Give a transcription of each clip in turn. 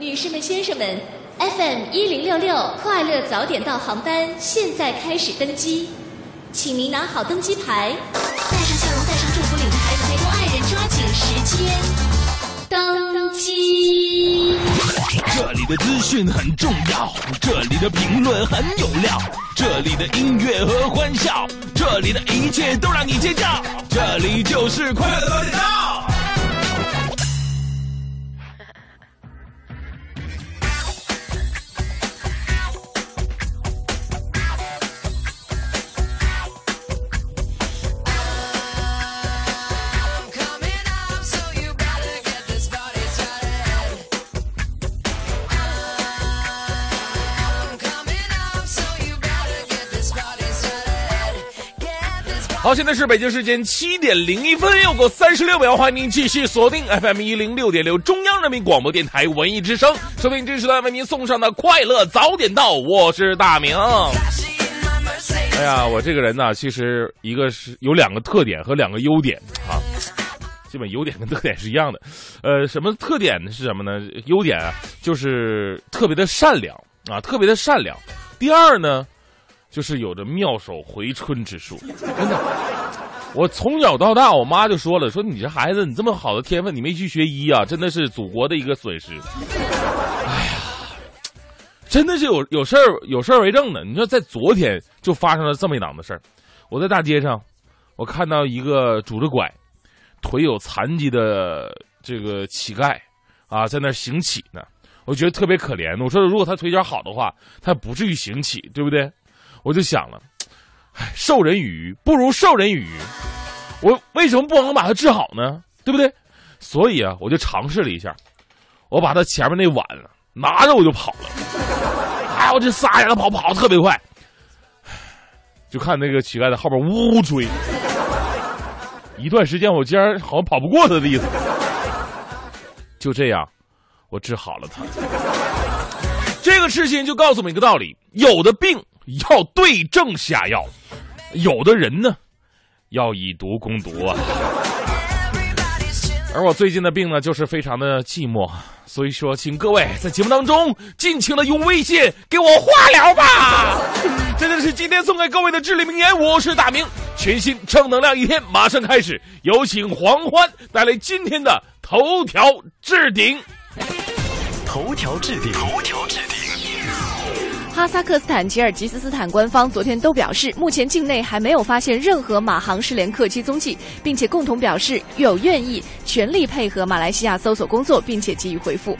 女士们、先生们，FM 一零六六快乐早点到航班现在开始登机，请您拿好登机牌，带上笑容，带上祝福，领着孩子陪同爱人，抓紧时间登机。这里的资讯很重要，这里的评论很有料，这里的音乐和欢笑，这里的一切都让你尖叫，这里就是快乐早点到。好，现在是北京时间七点零一分，又过三十六秒，欢迎您继续锁定 FM 一零六点六中央人民广播电台文艺之声，收听这时段为您送上的快乐早点到，我是大明。哎呀，我这个人呢，其实一个是有两个特点和两个优点啊，基本优点跟特点是一样的。呃，什么特点是什么呢？优点啊，就是特别的善良啊，特别的善良。第二呢？就是有着妙手回春之术，真的。我从小到大，我妈就说了，说你这孩子，你这么好的天分，你没去学医啊，真的是祖国的一个损失。哎呀，真的是有有事儿有事儿为证的。你说在昨天就发生了这么一档子事儿，我在大街上，我看到一个拄着拐、腿有残疾的这个乞丐啊，在那行乞呢，我觉得特别可怜。我说，如果他腿脚好的话，他不至于行乞，对不对？我就想了，授人以鱼不如授人以渔，我为什么不能把它治好呢？对不对？所以啊，我就尝试了一下，我把他前面那碗拿着我就跑了，哎，我这撒丫子跑，跑的特别快，就看那个乞丐在后边呜呜追，一段时间我竟然好像跑不过他的意思，就这样，我治好了他。这个事情就告诉我们一个道理：有的病。要对症下药，有的人呢，要以毒攻毒啊。而我最近的病呢，就是非常的寂寞，所以说，请各位在节目当中尽情的用微信给我化疗吧。这就是今天送给各位的至理名言。我是大明，全新正能量一天马上开始，有请黄欢带来今天的头条置顶。头条置顶。头条置顶。哈萨克斯坦、吉尔吉斯斯坦官方昨天都表示，目前境内还没有发现任何马航失联客机踪迹，并且共同表示有愿意全力配合马来西亚搜索工作，并且给予回复。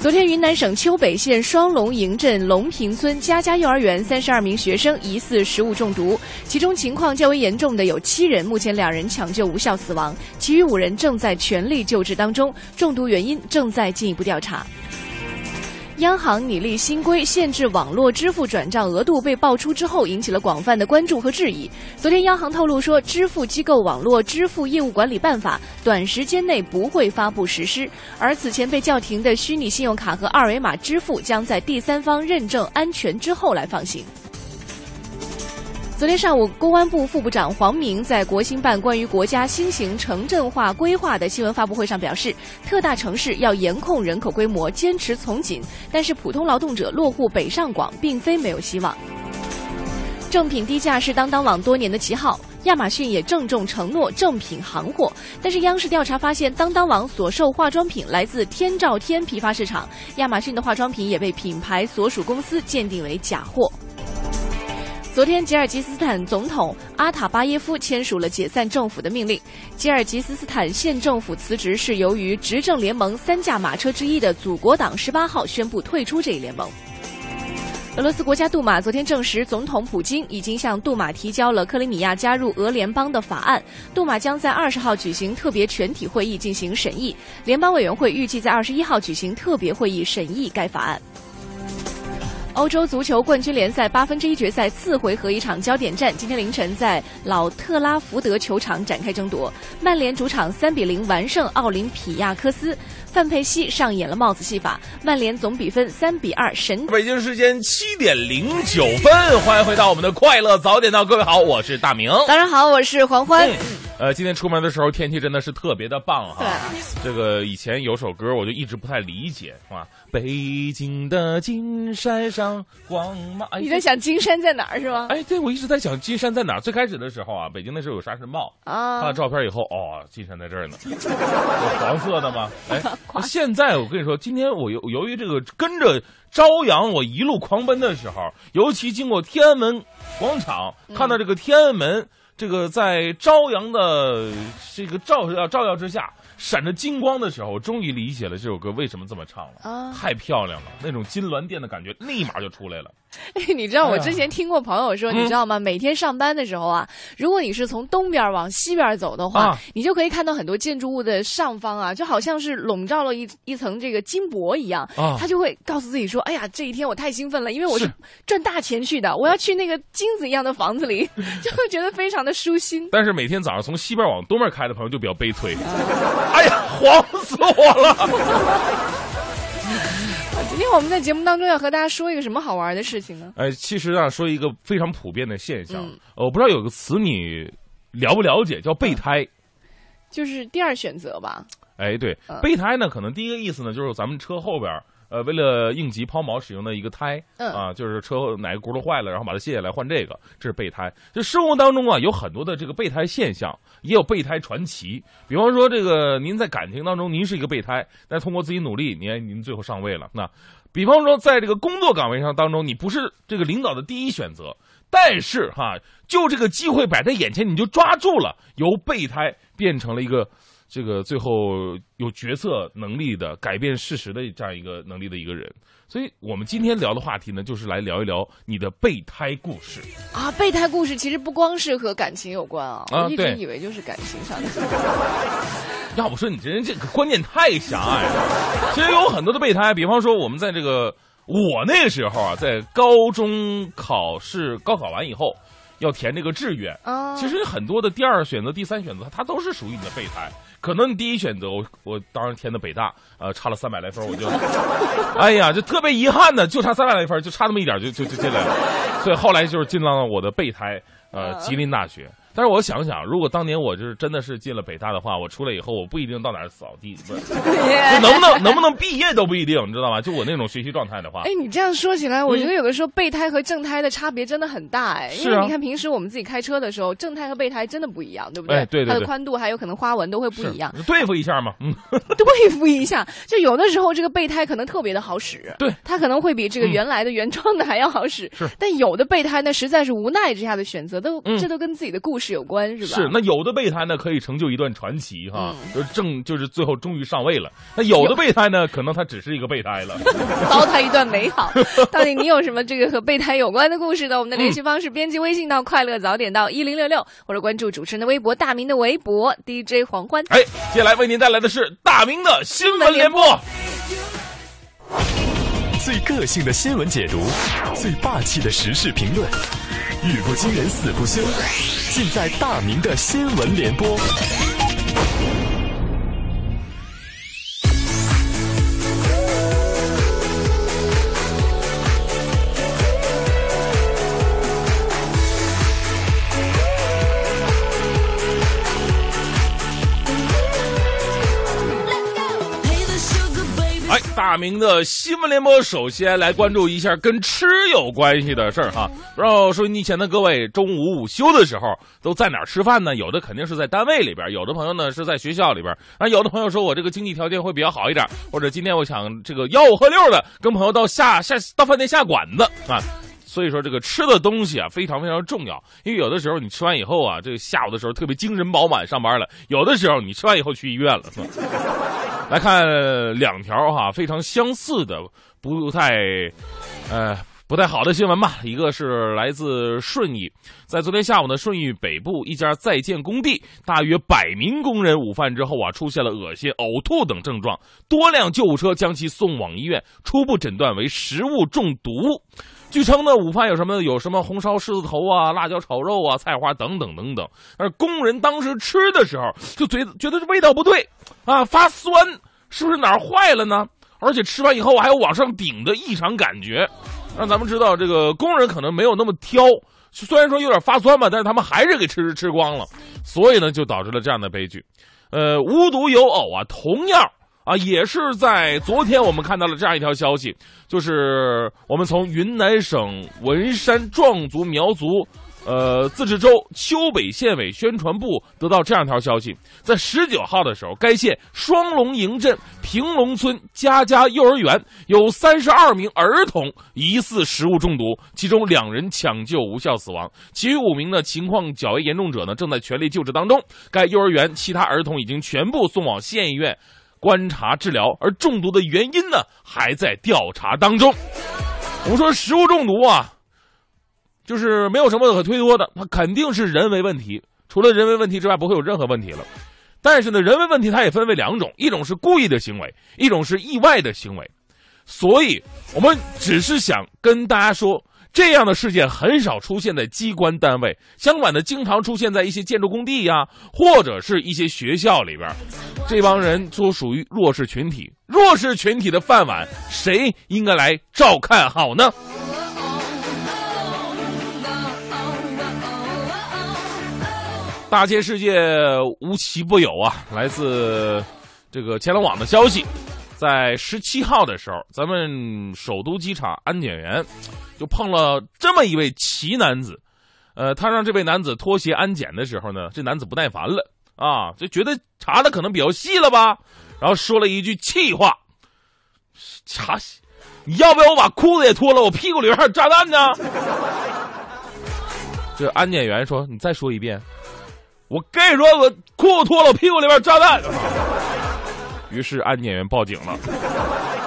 昨天，云南省丘北县双龙营镇龙平村家家幼儿园三十二名学生疑似食物中毒，其中情况较为严重的有七人，目前两人抢救无效死亡，其余五人正在全力救治当中，中毒原因正在进一步调查。央行拟立新规，限制网络支付转账额度被爆出之后，引起了广泛的关注和质疑。昨天，央行透露说，《支付机构网络支付业务管理办法》短时间内不会发布实施，而此前被叫停的虚拟信用卡和二维码支付，将在第三方认证安全之后来放行。昨天上午，公安部副部长黄明在国新办关于国家新型城镇化规划的新闻发布会上表示，特大城市要严控人口规模，坚持从紧，但是普通劳动者落户北上广并非没有希望。正品低价是当当网多年的旗号，亚马逊也郑重承诺正品行货，但是央视调查发现，当当网所售化妆品来自天照天批发市场，亚马逊的化妆品也被品牌所属公司鉴定为假货。昨天，吉尔吉斯斯坦总统阿塔巴耶夫签署了解散政府的命令。吉尔吉斯斯坦县政府辞职是由于执政联盟三驾马车之一的祖国党十八号宣布退出这一联盟。俄罗斯国家杜马昨天证实，总统普京已经向杜马提交了克里米亚加入俄联邦的法案。杜马将在二十号举行特别全体会议进行审议，联邦委员会预计在二十一号举行特别会议审议该法案。欧洲足球冠军联赛八分之一决赛次回合一场焦点战，今天凌晨在老特拉福德球场展开争夺。曼联主场三比零完胜奥林匹亚科斯，范佩西上演了帽子戏法，曼联总比分三比二神。北京时间七点零九分，欢迎回到我们的快乐早点到，各位好，我是大明。早上好，我是黄欢。呃，今天出门的时候天气真的是特别的棒哈。这个以前有首歌我就一直不太理解，是吧？北京的金山上光芒。你在想金山在哪儿是吗？哎，对，我一直在想金山在哪儿。最开始的时候啊，北京那时候有沙尘暴啊，看了照片以后，哦，金山在这儿呢，黄色的吗？哎，现在我跟你说，今天我由由于这个跟着朝阳我一路狂奔的时候，尤其经过天安门广场，看到这个天安门。这个在朝阳的这个照耀照耀之下，闪着金光的时候，我终于理解了这首歌为什么这么唱了啊！太漂亮了，那种金銮殿的感觉立马就出来了。哎，你知道我之前听过朋友说，你知道吗？每天上班的时候啊，如果你是从东边往西边走的话，你就可以看到很多建筑物的上方啊，就好像是笼罩了一一层这个金箔一样。啊，他就会告诉自己说：“哎呀，这一天我太兴奋了，因为我是赚大钱去的，我要去那个金子一样的房子里，就会觉得非常的舒心。”但是每天早上从西边往东边开的朋友就比较悲催。哎呀，黄死我了！今天我们在节目当中要和大家说一个什么好玩的事情呢？哎，其实啊，说一个非常普遍的现象，我不知道有个词你了不了解，叫备胎，就是第二选择吧？哎，对，备胎呢，可能第一个意思呢，就是咱们车后边。呃，为了应急抛锚使用的一个胎，啊，就是车后哪个轱辘坏了，然后把它卸下来换这个，这是备胎。就生活当中啊，有很多的这个备胎现象，也有备胎传奇。比方说，这个您在感情当中，您是一个备胎，但通过自己努力，您您最后上位了。那，比方说，在这个工作岗位上当中，你不是这个领导的第一选择，但是哈，就这个机会摆在眼前，你就抓住了，由备胎变成了一个。这个最后有决策能力的、改变事实的这样一个能力的一个人，所以我们今天聊的话题呢，就是来聊一聊你的备胎故事啊。备胎故事其实不光是和感情有关啊，我一直以为就是感情上的。要不说你这人这个观念太狭隘了。其实有很多的备胎，比方说我们在这个我那个时候啊，在高中考试高考完以后。要填这个志愿，其实很多的第二选择、第三选择，它都是属于你的备胎。可能你第一选择，我我当时填的北大，呃，差了三百来分，我就，哎呀，就特别遗憾的，就差三百来分，就差那么一点，就就就进来了。所以后来就是进到了我的备胎，呃，吉林大学。但是我想想，如果当年我就是真的是进了北大的话，我出来以后我不一定到哪儿扫地，不是，能不能 能不能毕业都不一定，你知道吗？就我那种学习状态的话，哎，你这样说起来，我觉得有的时候备胎和正胎的差别真的很大，哎，因为你看平时我们自己开车的时候，正胎和备胎真的不一样，对不对？对对，它的宽度还有可能花纹都会不一样，对付一下嘛，嗯，对付一下，就有的时候这个备胎可能特别的好使，对，它可能会比这个原来的原装的还要好使，是，但有的备胎呢，实在是无奈之下的选择，都这都跟自己的故事有关，是吧？是。那有的备胎呢，可以成就一段传奇哈，就正就是最后终于上位了。那有的备胎呢，可能他只是一个备胎了，糟蹋一段美好。到底你有什么这个和备胎有关的故事呢？我们的联系方式：编辑微信到“快乐早点到一零六六”，或者关注主持人的微博“大明的微博 DJ 黄欢”。哎，接下来为您带来的是大明的新闻联播，最个性的新闻解读，最霸气的时事评论。语不惊人死不休，尽在大明的新闻联播。大明的新闻联播，首先来关注一下跟吃有关系的事儿哈。不知道收音机前的各位，中午午休的时候都在哪吃饭呢？有的肯定是在单位里边，有的朋友呢是在学校里边。啊，有的朋友说我这个经济条件会比较好一点，或者今天我想这个吆五喝六的跟朋友到下下到饭店下馆子啊。所以说这个吃的东西啊非常非常重要，因为有的时候你吃完以后啊，这个下午的时候特别精神饱满上班了；有的时候你吃完以后去医院了。来看两条哈非常相似的不太，呃不太好的新闻吧。一个是来自顺义，在昨天下午呢，顺义北部一家在建工地，大约百名工人午饭之后啊，出现了恶心、呕吐等症状，多辆救护车将其送往医院，初步诊断为食物中毒。据称呢，午饭有什么？有什么红烧狮子头啊、辣椒炒肉啊、菜花等等等等。而工人当时吃的时候，就觉得觉得这味道不对，啊，发酸，是不是哪儿坏了呢？而且吃完以后还有往上顶的异常感觉，让咱们知道这个工人可能没有那么挑，虽然说有点发酸吧，但是他们还是给吃吃光了，所以呢，就导致了这样的悲剧。呃，无独有偶啊，同样啊，也是在昨天我们看到了这样一条消息，就是我们从云南省文山壮族苗族。呃，自治州丘北县委宣传部得到这样一条消息，在十九号的时候，该县双龙营镇平龙村家家幼儿园有三十二名儿童疑似食物中毒，其中两人抢救无效死亡，其余五名呢情况较为严重者呢正在全力救治当中。该幼儿园其他儿童已经全部送往县医院观察治疗，而中毒的原因呢还在调查当中。我们说食物中毒啊。就是没有什么可推脱的，它肯定是人为问题。除了人为问题之外，不会有任何问题了。但是呢，人为问题它也分为两种，一种是故意的行为，一种是意外的行为。所以，我们只是想跟大家说，这样的事件很少出现在机关单位，相反的，经常出现在一些建筑工地呀，或者是一些学校里边。这帮人都属于弱势群体，弱势群体的饭碗，谁应该来照看好呢？大千世界无奇不有啊！来自这个前龙网的消息，在十七号的时候，咱们首都机场安检员就碰了这么一位奇男子。呃，他让这位男子脱鞋安检的时候呢，这男子不耐烦了啊，就觉得查的可能比较细了吧，然后说了一句气话：“查，你要不要我把裤子也脱了？我屁股里边还有炸弹呢！” 这安检员说：“你再说一遍。”我跟你说，我裤子脱了，我屁股里边炸弹。于是安检员报警了，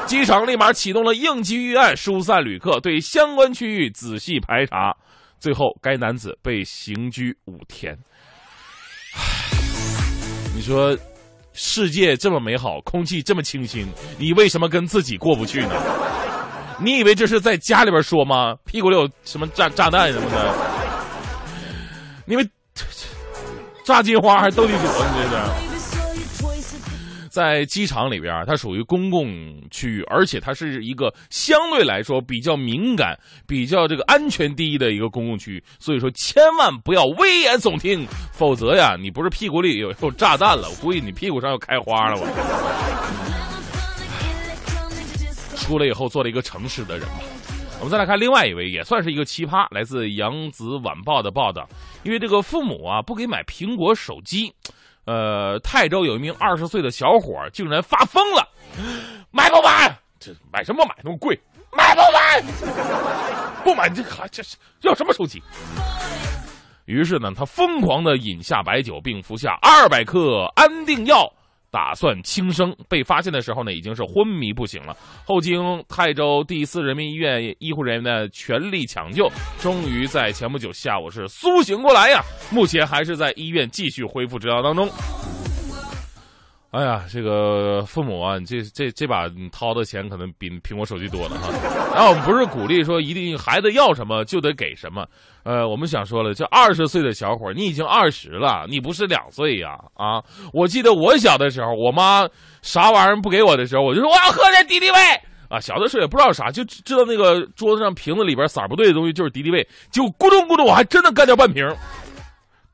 机场立马启动了应急预案，疏散旅客，对相关区域仔细排查。最后，该男子被刑拘五天。你说，世界这么美好，空气这么清新，你为什么跟自己过不去呢？你以为这是在家里边说吗？屁股里有什么炸炸弹什么的？你们。炸金花还是斗地主？你这是在机场里边，它属于公共区域，而且它是一个相对来说比较敏感、比较这个安全第一的一个公共区域。所以说，千万不要危言耸听，否则呀，你不是屁股里有有炸弹了，我估计你屁股上要开花了。我出来以后做了一个诚实的人吧。我们再来看另外一位，也算是一个奇葩，来自《扬子晚报》的报道。因为这个父母啊不给买苹果手机，呃，泰州有一名二十岁的小伙竟然发疯了，买不买？这买什么买那么贵？买不买？不买这还这是要什么手机？于是呢，他疯狂的饮下白酒，并服下二百克安定药。打算轻生，被发现的时候呢，已经是昏迷不醒了。后经泰州第四人民医院医护人员的全力抢救，终于在前不久下午是苏醒过来呀。目前还是在医院继续恢复治疗当中。哎呀，这个父母啊，你这这这把你掏的钱可能比苹果手机多了哈。然后我们不是鼓励说一定孩子要什么就得给什么，呃，我们想说了，这二十岁的小伙你已经二十了，你不是两岁呀啊！我记得我小的时候，我妈啥玩意儿不给我的时候，我就说我要喝点敌敌畏啊。小的时候也不知道啥，就知道那个桌子上瓶子里边色儿不对的东西就是敌敌畏，就咕咚咕咚，我还真的干掉半瓶，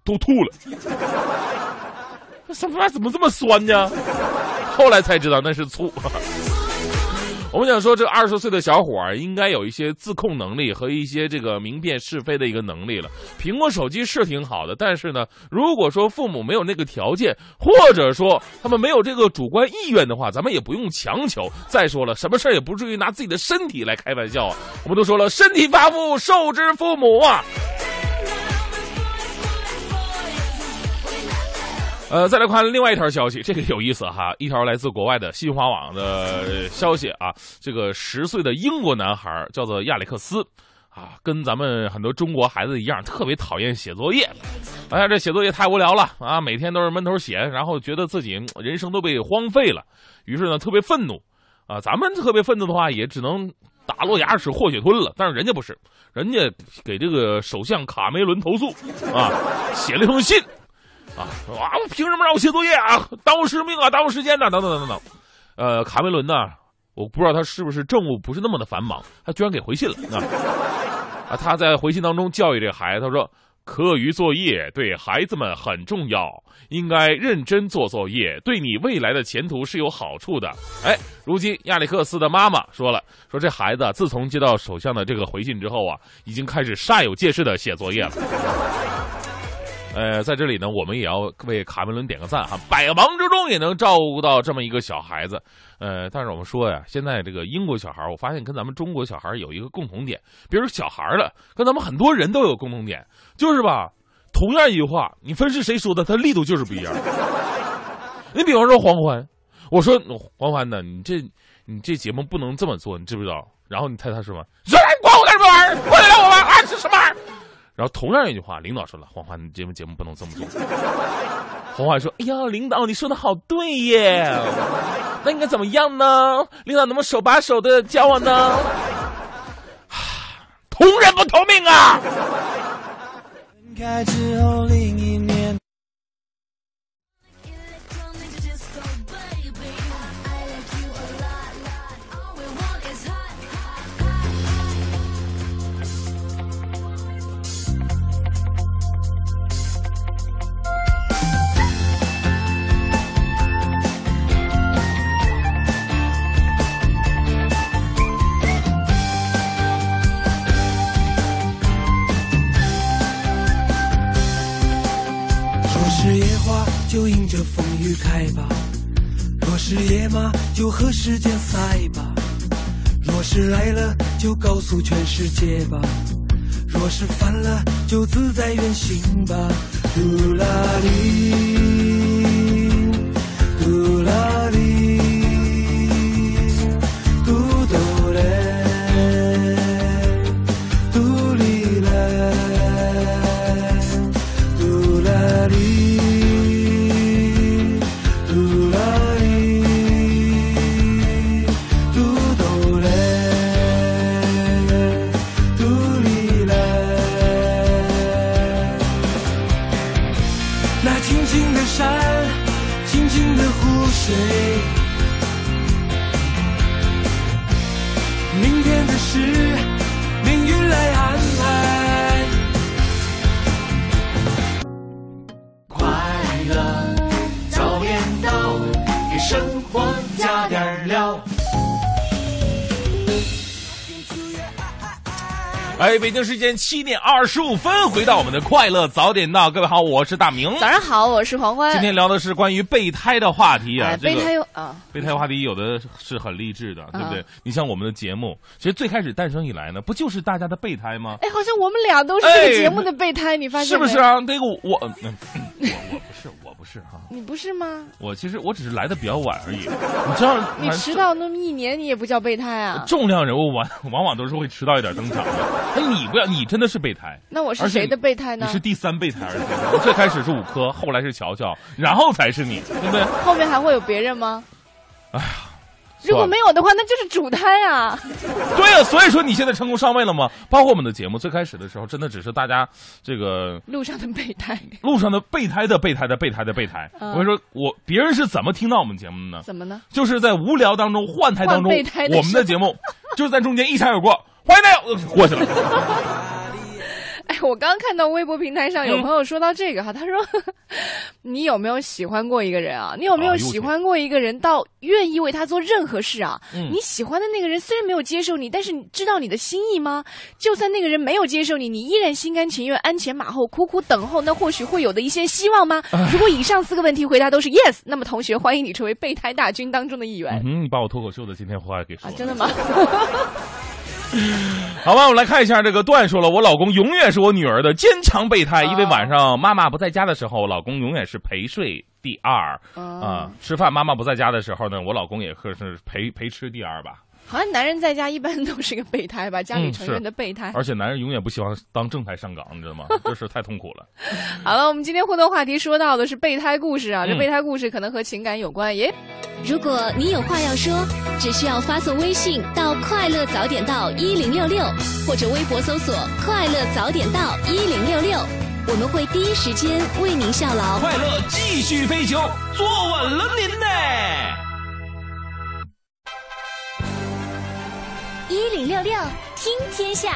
都吐了。什么怎么这么酸呢？后来才知道那是醋。我们想说，这二十岁的小伙儿应该有一些自控能力和一些这个明辨是非的一个能力了。苹果手机是挺好的，但是呢，如果说父母没有那个条件，或者说他们没有这个主观意愿的话，咱们也不用强求。再说了，什么事儿也不至于拿自己的身体来开玩笑啊。我们都说了，身体发肤受之父母啊。呃，再来看另外一条消息，这个有意思哈。一条来自国外的新华网的消息啊，这个十岁的英国男孩叫做亚历克斯，啊，跟咱们很多中国孩子一样，特别讨厌写作业。哎呀，这写作业太无聊了啊，每天都是闷头写，然后觉得自己人生都被荒废了，于是呢，特别愤怒。啊，咱们特别愤怒的话，也只能打落牙齿或血吞了。但是人家不是，人家给这个首相卡梅伦投诉，啊，写了一封信。啊啊！凭什么让我写作业啊？耽误生命啊！耽误时间呢？等等等等等。呃，卡梅伦呢？我不知道他是不是政务不是那么的繁忙，他居然给回信了啊！啊，他在回信当中教育这孩子，他说。课余作业对孩子们很重要，应该认真做作业，对你未来的前途是有好处的。哎，如今亚历克斯的妈妈说了，说这孩子自从接到首相的这个回信之后啊，已经开始煞有介事的写作业了。呃，在这里呢，我们也要为卡梅伦点个赞哈，百忙之中也能照顾到这么一个小孩子。呃，但是我们说呀，现在这个英国小孩，我发现跟咱们中国小孩有一个共同点，比如小孩了，跟咱们很多人都有共同点，就是吧，同样一句话，你分是谁说的，他力度就是不一样。你比方说黄欢，我说黄欢呢，你这你这节目不能这么做，你知不知道？然后你猜他说什么？来管我干什么玩意儿？管得了我玩？啊，是什么玩意儿？然后同样一句话，领导说了：“黄欢，你节目节目不能这么做。”黄欢说：“哎呀，领导，你说的好对耶，那应该怎么样呢？领导能不能手把手的教我呢？” 同人不同命啊！就迎着风雨开吧，若是野马就和时间赛吧，若是来了就告诉全世界吧，若是烦了就自在远行吧，嘟啦哩，嘟啦哩。哎，北京时间七点二十五分，回到我们的快乐早点到，各位好，我是大明。早上好，我是黄欢。今天聊的是关于备胎的话题啊，备胎有啊，备胎话题有的是很励志的，对不对？你像我们的节目，其实最开始诞生以来呢，不就是大家的备胎吗？哎，好像我们俩都是这个节目的备胎，你发现是不是啊？那个我，我我不是，我不是哈，你不是吗？我其实我只是来的比较晚而已，你知道？你迟到那么一年，你也不叫备胎啊？重量人物往往往都是会迟到一点登场的。哎，你不要，你真的是备胎。那我是谁的备胎呢？你是第三备胎，而且最开始是五科，后来是乔乔，然后才是你，对不对？后面还会有别人吗？哎呀，如果没有的话，那就是主胎啊。对呀，所以说你现在成功上位了吗？包括我们的节目，最开始的时候，真的只是大家这个路上的备胎，路上的备胎的备胎的备胎的备胎。我跟你说，我别人是怎么听到我们节目的呢？怎么呢？就是在无聊当中换胎当中，我们的节目就是在中间一闪而过。欢迎大家过去了。哎，我刚看到微博平台上有朋友说到这个哈，他说：“ 你有没有喜欢过一个人啊？你有没有喜欢过一个人到愿意为他做任何事啊？你喜欢的那个人虽然没有接受你，但是你知道你的心意吗？就算那个人没有接受你，你依然心甘情愿、鞍前马后、苦苦等候，那或许会有的一些希望吗？如果以上四个问题回答都是 yes，那么同学欢迎你成为备胎大军当中的一员。嗯，你把我脱口秀的今天话给说了，真的吗？好吧，我们来看一下这个段说了，我老公永远是我女儿的坚强备胎，因为晚上妈妈不在家的时候，老公永远是陪睡第二啊。吃饭妈妈不在家的时候呢，我老公也是陪陪吃第二吧。好像男人在家一般都是个备胎吧，家里成员的备胎。而且男人永远不喜欢当正太上岗，你知道吗？这是太痛苦了。好了，我们今天互动话题说到的是备胎故事啊，这备胎故事可能和情感有关。耶，如果你有话要说，只需要发送微信到“快乐早点到一零六六”，或者微博搜索“快乐早点到一零六六”，我们会第一时间为您效劳。快乐继续飞行，坐稳了您呢。一零六六听天下。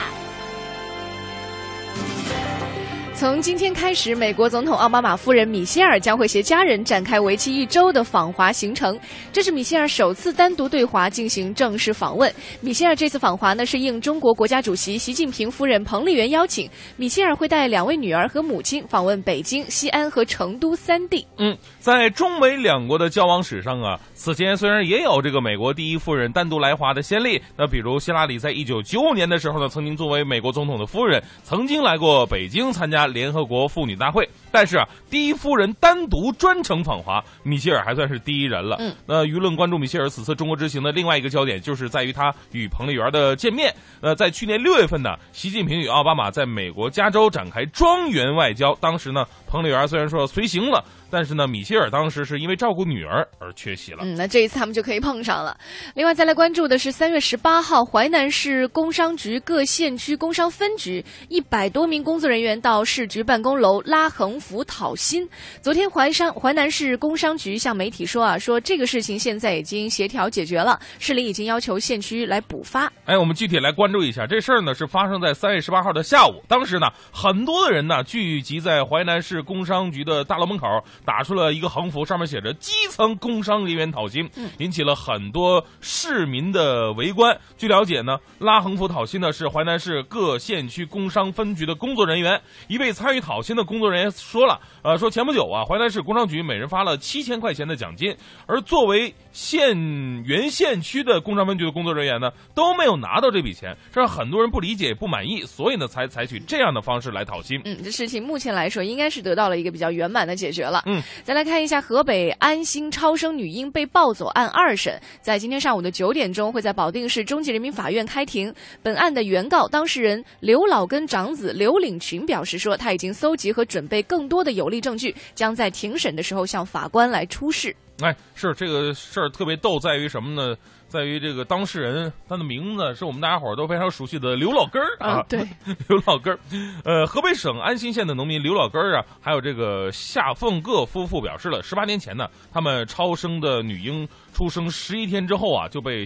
从今天开始，美国总统奥巴马夫人米歇尔将会携家人展开为期一周的访华行程。这是米歇尔首次单独对华进行正式访问。米歇尔这次访华呢，是应中国国家主席习近平夫人彭丽媛邀请，米歇尔会带两位女儿和母亲访问北京、西安和成都三地。嗯，在中美两国的交往史上啊，此前虽然也有这个美国第一夫人单独来华的先例，那比如希拉里在一九九五年的时候呢，曾经作为美国总统的夫人，曾经来过北京参加。联合国妇女大会，但是啊，第一夫人单独专程访华，米歇尔还算是第一人了。嗯，那舆论关注米歇尔此次中国之行的另外一个焦点，就是在于他与彭丽媛的见面。呃，在去年六月份呢，习近平与奥巴马在美国加州展开庄园外交，当时呢，彭丽媛虽然说随行了。但是呢，米歇尔当时是因为照顾女儿而缺席了。嗯，那这一次他们就可以碰上了。另外，再来关注的是三月十八号，淮南市工商局各县区工商分局一百多名工作人员到市局办公楼拉横幅讨薪。昨天，淮山淮南市工商局向媒体说啊，说这个事情现在已经协调解决了，市里已经要求县区来补发。哎，我们具体来关注一下这事儿呢，是发生在三月十八号的下午。当时呢，很多的人呢聚集在淮南市工商局的大楼门口。打出了一个横幅，上面写着“基层工商人员讨薪”，引起了很多市民的围观。据了解呢，拉横幅讨薪的是淮南市各县区工商分局的工作人员。一位参与讨薪的工作人员说了：“呃，说前不久啊，淮南市工商局每人发了七千块钱的奖金，而作为县原县区的工商分局的工作人员呢，都没有拿到这笔钱，这让很多人不理解、不满意，所以呢，才采取这样的方式来讨薪。嗯，这事情目前来说，应该是得到了一个比较圆满的解决了。嗯。再来看一下河北安心超生女婴被抱走案二审，在今天上午的九点钟会在保定市中级人民法院开庭。本案的原告当事人刘老根长子刘领群表示说，他已经搜集和准备更多的有力证据，将在庭审的时候向法官来出示。哎，是这个事儿特别逗，在于什么呢？在于这个当事人，他的名字是我们大家伙儿都非常熟悉的刘老根儿啊，对，刘老根儿。呃，河北省安新县的农民刘老根儿啊，还有这个夏凤各夫妇表示了，十八年前呢，他们超生的女婴出生十一天之后啊，就被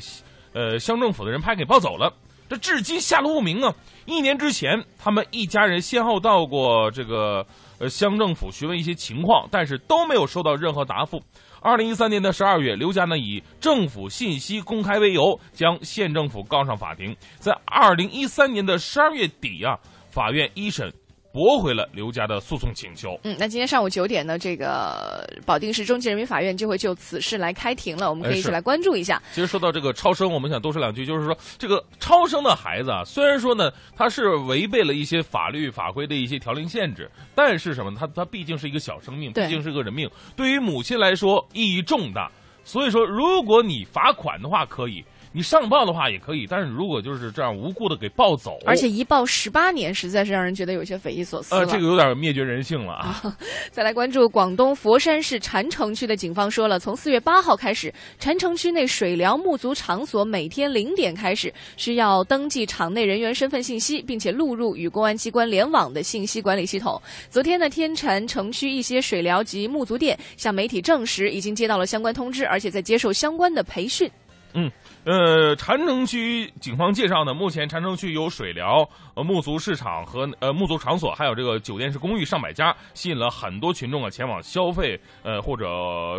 呃乡政府的人派给抱走了，这至今下落不明啊。一年之前，他们一家人先后到过这个呃乡政府询问一些情况，但是都没有收到任何答复。二零一三年的十二月，刘佳呢以政府信息公开为由，将县政府告上法庭。在二零一三年的十二月底啊，法院一审。驳回了刘家的诉讼请求。嗯，那今天上午九点呢，这个保定市中级人民法院就会就此事来开庭了，我们可以一起来关注一下。其实说到这个超生，我们想多说两句，就是说这个超生的孩子啊，虽然说呢，他是违背了一些法律法规的一些条令限制，但是什么？他他毕竟是一个小生命，毕竟是个人命，对于母亲来说意义重大。所以说，如果你罚款的话，可以。你上报的话也可以，但是如果就是这样无故的给抱走，而且一抱十八年，实在是让人觉得有些匪夷所思呃，这个有点灭绝人性了啊！再来关注广东佛山市禅城区的警方说了，从四月八号开始，禅城区内水疗沐足场所每天零点开始需要登记场内人员身份信息，并且录入与公安机关联网的信息管理系统。昨天呢，天禅城区一些水疗及沐足店向媒体证实，已经接到了相关通知，而且在接受相关的培训。嗯。呃，禅城区警方介绍呢，目前禅城区有水疗、呃沐足市场和呃沐足场所，还有这个酒店式公寓上百家，吸引了很多群众啊前往消费，呃或者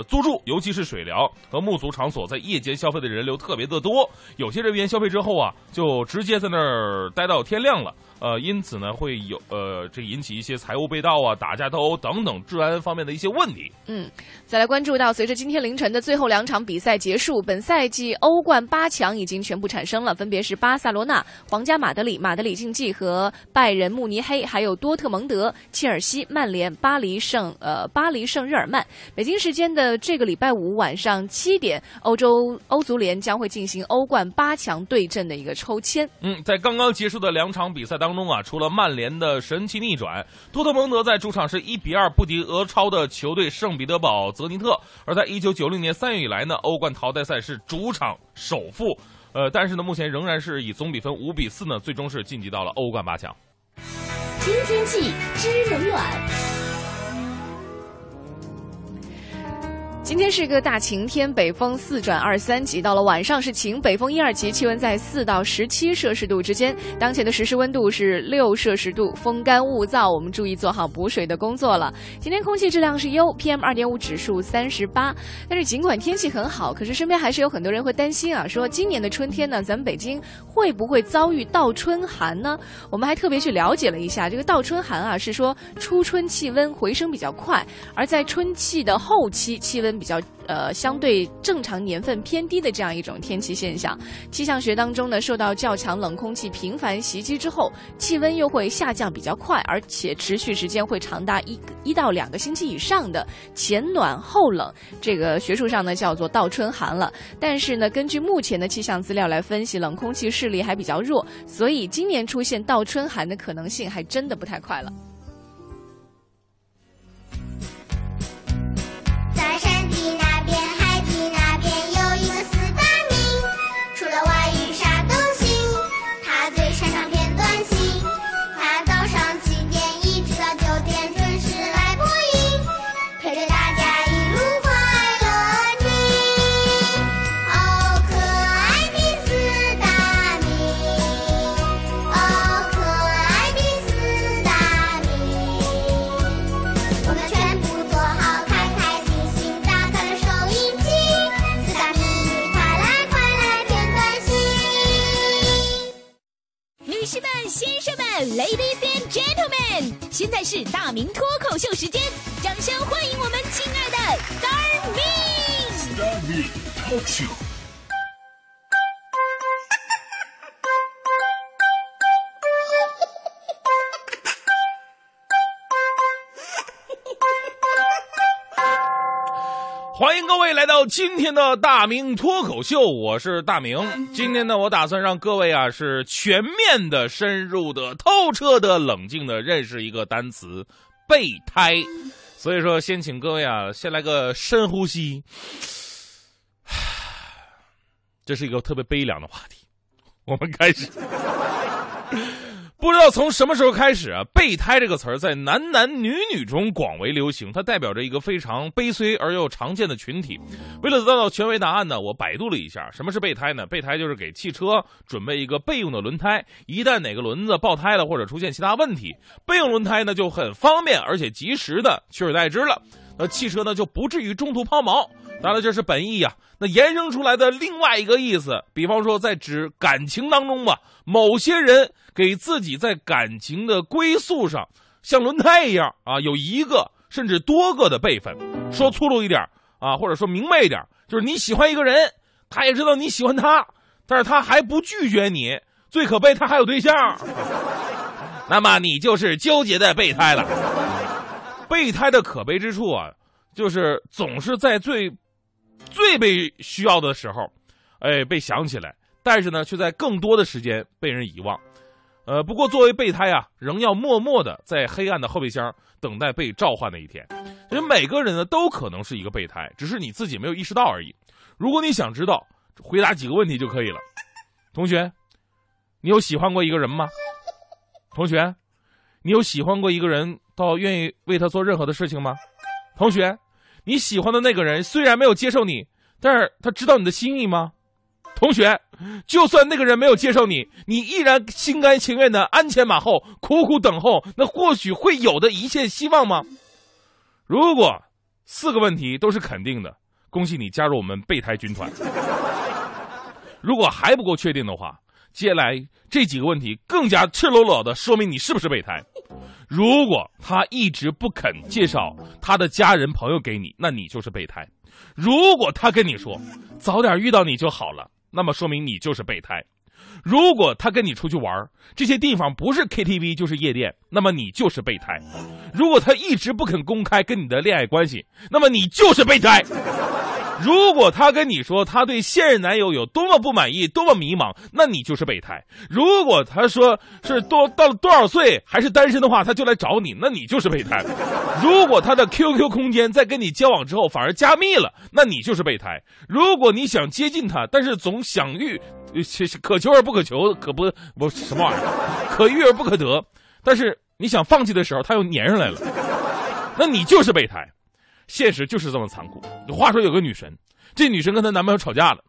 租住，尤其是水疗和沐足场所在夜间消费的人流特别的多，有些人员消费之后啊，就直接在那儿待到天亮了。呃，因此呢，会有呃，这引起一些财务被盗啊、打架斗殴等等治安方面的一些问题。嗯，再来关注到，随着今天凌晨的最后两场比赛结束，本赛季欧冠八强已经全部产生了，分别是巴塞罗那、皇家马德里、马德里竞技和拜仁慕尼黑，还有多特蒙德、切尔西、曼联、巴黎圣呃巴黎圣日耳曼。北京时间的这个礼拜五晚上七点，欧洲欧足联将会进行欧冠八强对阵的一个抽签。嗯，在刚刚结束的两场比赛当。中啊，除了曼联的神奇逆转，多特蒙德在主场是一比二不敌俄超的球队圣彼得堡泽尼特。而在一九九零年三月以来呢，欧冠淘汰赛是主场首负，呃，但是呢，目前仍然是以总比分五比四呢，最终是晋级到了欧冠八强。听天气知冷暖。今天是一个大晴天，北风四转二三级，到了晚上是晴，北风一二级，气温在四到十七摄氏度之间。当前的实时温度是六摄氏度，风干物燥，我们注意做好补水的工作了。今天空气质量是优，PM 二点五指数三十八。但是尽管天气很好，可是身边还是有很多人会担心啊，说今年的春天呢，咱们北京会不会遭遇倒春寒呢？我们还特别去了解了一下，这个倒春寒啊，是说初春气温回升比较快，而在春季的后期气温。比较呃相对正常年份偏低的这样一种天气现象，气象学当中呢，受到较强冷空气频繁袭击之后，气温又会下降比较快，而且持续时间会长达一一到两个星期以上的前暖后冷，这个学术上呢叫做倒春寒了。但是呢，根据目前的气象资料来分析，冷空气势力还比较弱，所以今年出现倒春寒的可能性还真的不太快了。今天的大明脱口秀，我是大明。今天呢，我打算让各位啊是全面的、深入的、透彻的、冷静的认识一个单词——备胎。所以说，先请各位啊先来个深呼吸。这是一个特别悲凉的话题，我们开始。不知道从什么时候开始啊，“备胎”这个词儿在男男女女中广为流行，它代表着一个非常悲催而又常见的群体。为了得到权威答案呢，我百度了一下，什么是备胎呢？备胎就是给汽车准备一个备用的轮胎，一旦哪个轮子爆胎了或者出现其他问题，备用轮胎呢就很方便而且及时的取而代之了，那汽车呢就不至于中途抛锚。当然这是本意呀，那延伸出来的另外一个意思，比方说在指感情当中吧，某些人给自己在感情的归宿上，像轮胎一样啊，有一个甚至多个的备份。说粗鲁一点啊，或者说明白一点，就是你喜欢一个人，他也知道你喜欢他，但是他还不拒绝你，最可悲他还有对象，那么你就是纠结的备胎了。备胎的可悲之处啊，就是总是在最。最被需要的时候，哎，被想起来，但是呢，却在更多的时间被人遗忘。呃，不过作为备胎啊，仍要默默的在黑暗的后备箱等待被召唤的一天。其实每个人呢，都可能是一个备胎，只是你自己没有意识到而已。如果你想知道，回答几个问题就可以了。同学，你有喜欢过一个人吗？同学，你有喜欢过一个人到愿意为他做任何的事情吗？同学。你喜欢的那个人虽然没有接受你，但是他知道你的心意吗？同学，就算那个人没有接受你，你依然心甘情愿的鞍前马后，苦苦等候，那或许会有的一线希望吗？如果四个问题都是肯定的，恭喜你加入我们备胎军团。如果还不够确定的话，接下来这几个问题更加赤裸裸的说明你是不是备胎。如果他一直不肯介绍他的家人朋友给你，那你就是备胎；如果他跟你说早点遇到你就好了，那么说明你就是备胎；如果他跟你出去玩，这些地方不是 KTV 就是夜店，那么你就是备胎；如果他一直不肯公开跟你的恋爱关系，那么你就是备胎。如果他跟你说他对现任男友有多么不满意、多么迷茫，那你就是备胎；如果他说是多到了多少岁还是单身的话，他就来找你，那你就是备胎；如果他的 QQ 空间在跟你交往之后反而加密了，那你就是备胎；如果你想接近他，但是总想遇，可求而不可求，可不不什么玩意儿，可遇而不可得，但是你想放弃的时候他又粘上来了，那你就是备胎。现实就是这么残酷。话说有个女神，这女神跟她男朋友吵架了，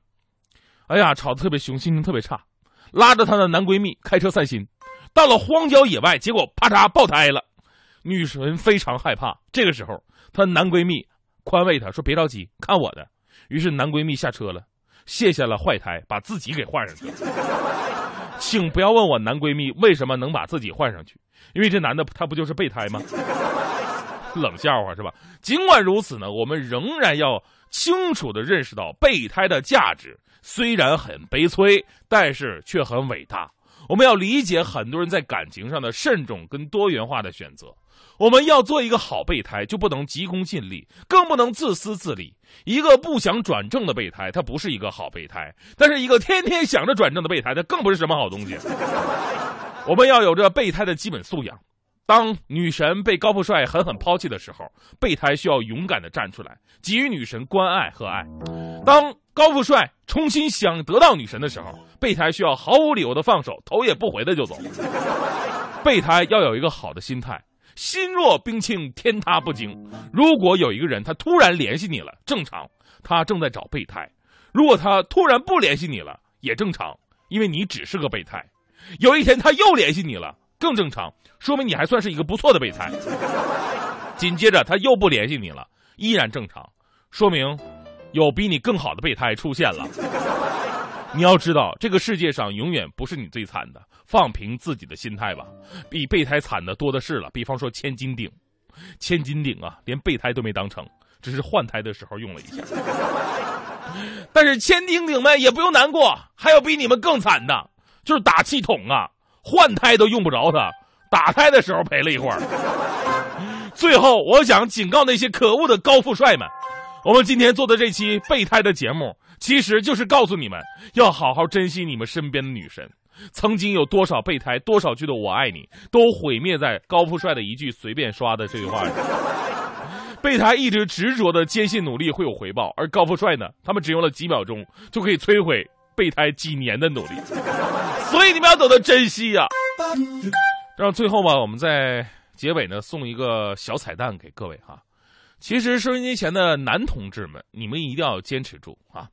哎呀，吵得特别凶，心情特别差，拉着她的男闺蜜开车散心，到了荒郊野外，结果啪嚓爆胎了。女神非常害怕，这个时候她男闺蜜宽慰她说：“别着急，看我的。”于是男闺蜜下车了，卸下了坏胎，把自己给换上去。请不要问我男闺蜜为什么能把自己换上去，因为这男的他不就是备胎吗？冷笑话是吧？尽管如此呢，我们仍然要清楚的认识到备胎的价值，虽然很悲催，但是却很伟大。我们要理解很多人在感情上的慎重跟多元化的选择。我们要做一个好备胎，就不能急功近利，更不能自私自利。一个不想转正的备胎，他不是一个好备胎；但是一个天天想着转正的备胎，他更不是什么好东西。我们要有着备胎的基本素养。当女神被高富帅狠狠抛弃的时候，备胎需要勇敢的站出来，给予女神关爱和爱。当高富帅重新想得到女神的时候，备胎需要毫无理由的放手，头也不回的就走。备胎要有一个好的心态，心若冰清，天塌不惊。如果有一个人他突然联系你了，正常，他正在找备胎；如果他突然不联系你了，也正常，因为你只是个备胎。有一天他又联系你了。更正常，说明你还算是一个不错的备胎。紧接着他又不联系你了，依然正常，说明有比你更好的备胎出现了。你要知道，这个世界上永远不是你最惨的，放平自己的心态吧。比备胎惨的多的是了，比方说千斤顶，千斤顶啊，连备胎都没当成，只是换胎的时候用了一下。但是千斤顶们也不用难过，还有比你们更惨的，就是打气筒啊。换胎都用不着它，打胎的时候赔了一会儿。最后，我想警告那些可恶的高富帅们：我们今天做的这期备胎的节目，其实就是告诉你们要好好珍惜你们身边的女神。曾经有多少备胎，多少句的“我爱你”，都毁灭在高富帅的一句随便刷的这句话里。备胎一直执着的坚信努力会有回报，而高富帅呢，他们只用了几秒钟就可以摧毁备胎几年的努力。所以你们要懂得珍惜呀！让最后吧，我们在结尾呢送一个小彩蛋给各位哈。其实收音机前的男同志们，你们一定要坚持住啊！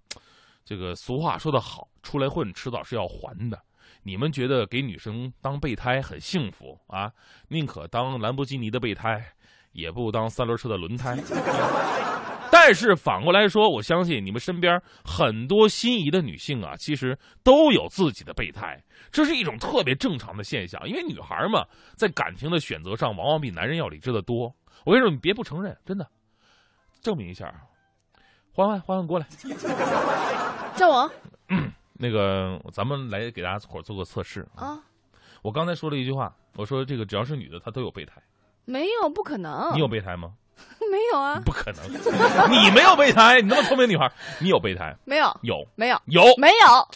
这个俗话说得好，出来混迟早是要还的。你们觉得给女生当备胎很幸福啊？宁可当兰博基尼的备胎，也不当三轮车的轮胎。但是反过来说，我相信你们身边很多心仪的女性啊，其实都有自己的备胎，这是一种特别正常的现象。因为女孩嘛，在感情的选择上，往往比男人要理智的多。我跟你说，你别不承认，真的，证明一下。欢欢，欢欢过来，叫我。那个，咱们来给大家伙做个测试啊。我刚才说了一句话，我说这个只要是女的，她都有备胎。没有，不可能。你有备胎吗？没有啊，不可能！你没有备胎，你那么聪明女孩，你有备胎？没有，有，没有，有，没有，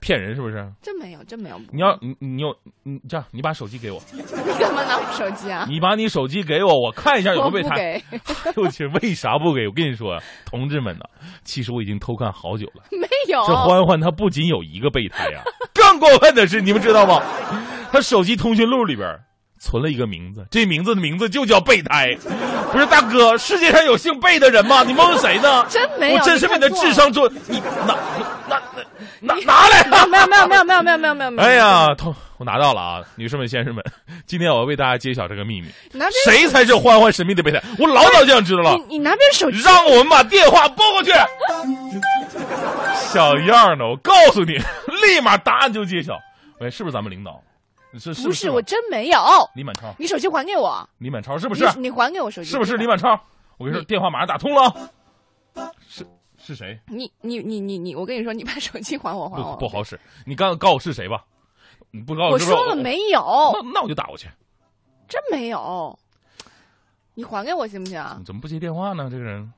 骗人是不是？真没有，真没有。你要你你有你这样，你把手机给我。你干嘛拿我手机啊？你把你手机给我，我看一下有没有备胎。我我去，为啥不给？我跟你说，同志们呢，其实我已经偷看好久了。没有。这欢欢他不仅有一个备胎呀，更过分的是，你们知道吗？他手机通讯录里边。存了一个名字这名字的名字就叫备胎。不是大哥世界上有姓备的人吗？你蒙谁呢？真没有我真是为你的智商做你拿拿拿拿来没有没有没有没有没有没有没有哎呀我拿到了啊女士们先生们今天我要为大家揭晓这个秘密谁才是欢欢神秘的备胎？我老早就想知道了你拿边手机。让我们把电话拨过去。小样的我告诉你 立马答案就揭晓。喂是不是咱们领导？是不是我真没有李满超，你手机还给我。李满超是不是？你还给我手机。是不是李满超？我跟你说，电话马上打通了。是是谁？你你你你你，我跟你说，你把手机还我，还我。不不好使，你刚刚告我是谁吧？你不告我，我说了没有？那那我就打过去。真没有，你还给我行不行？你怎么不接电话呢？这个人。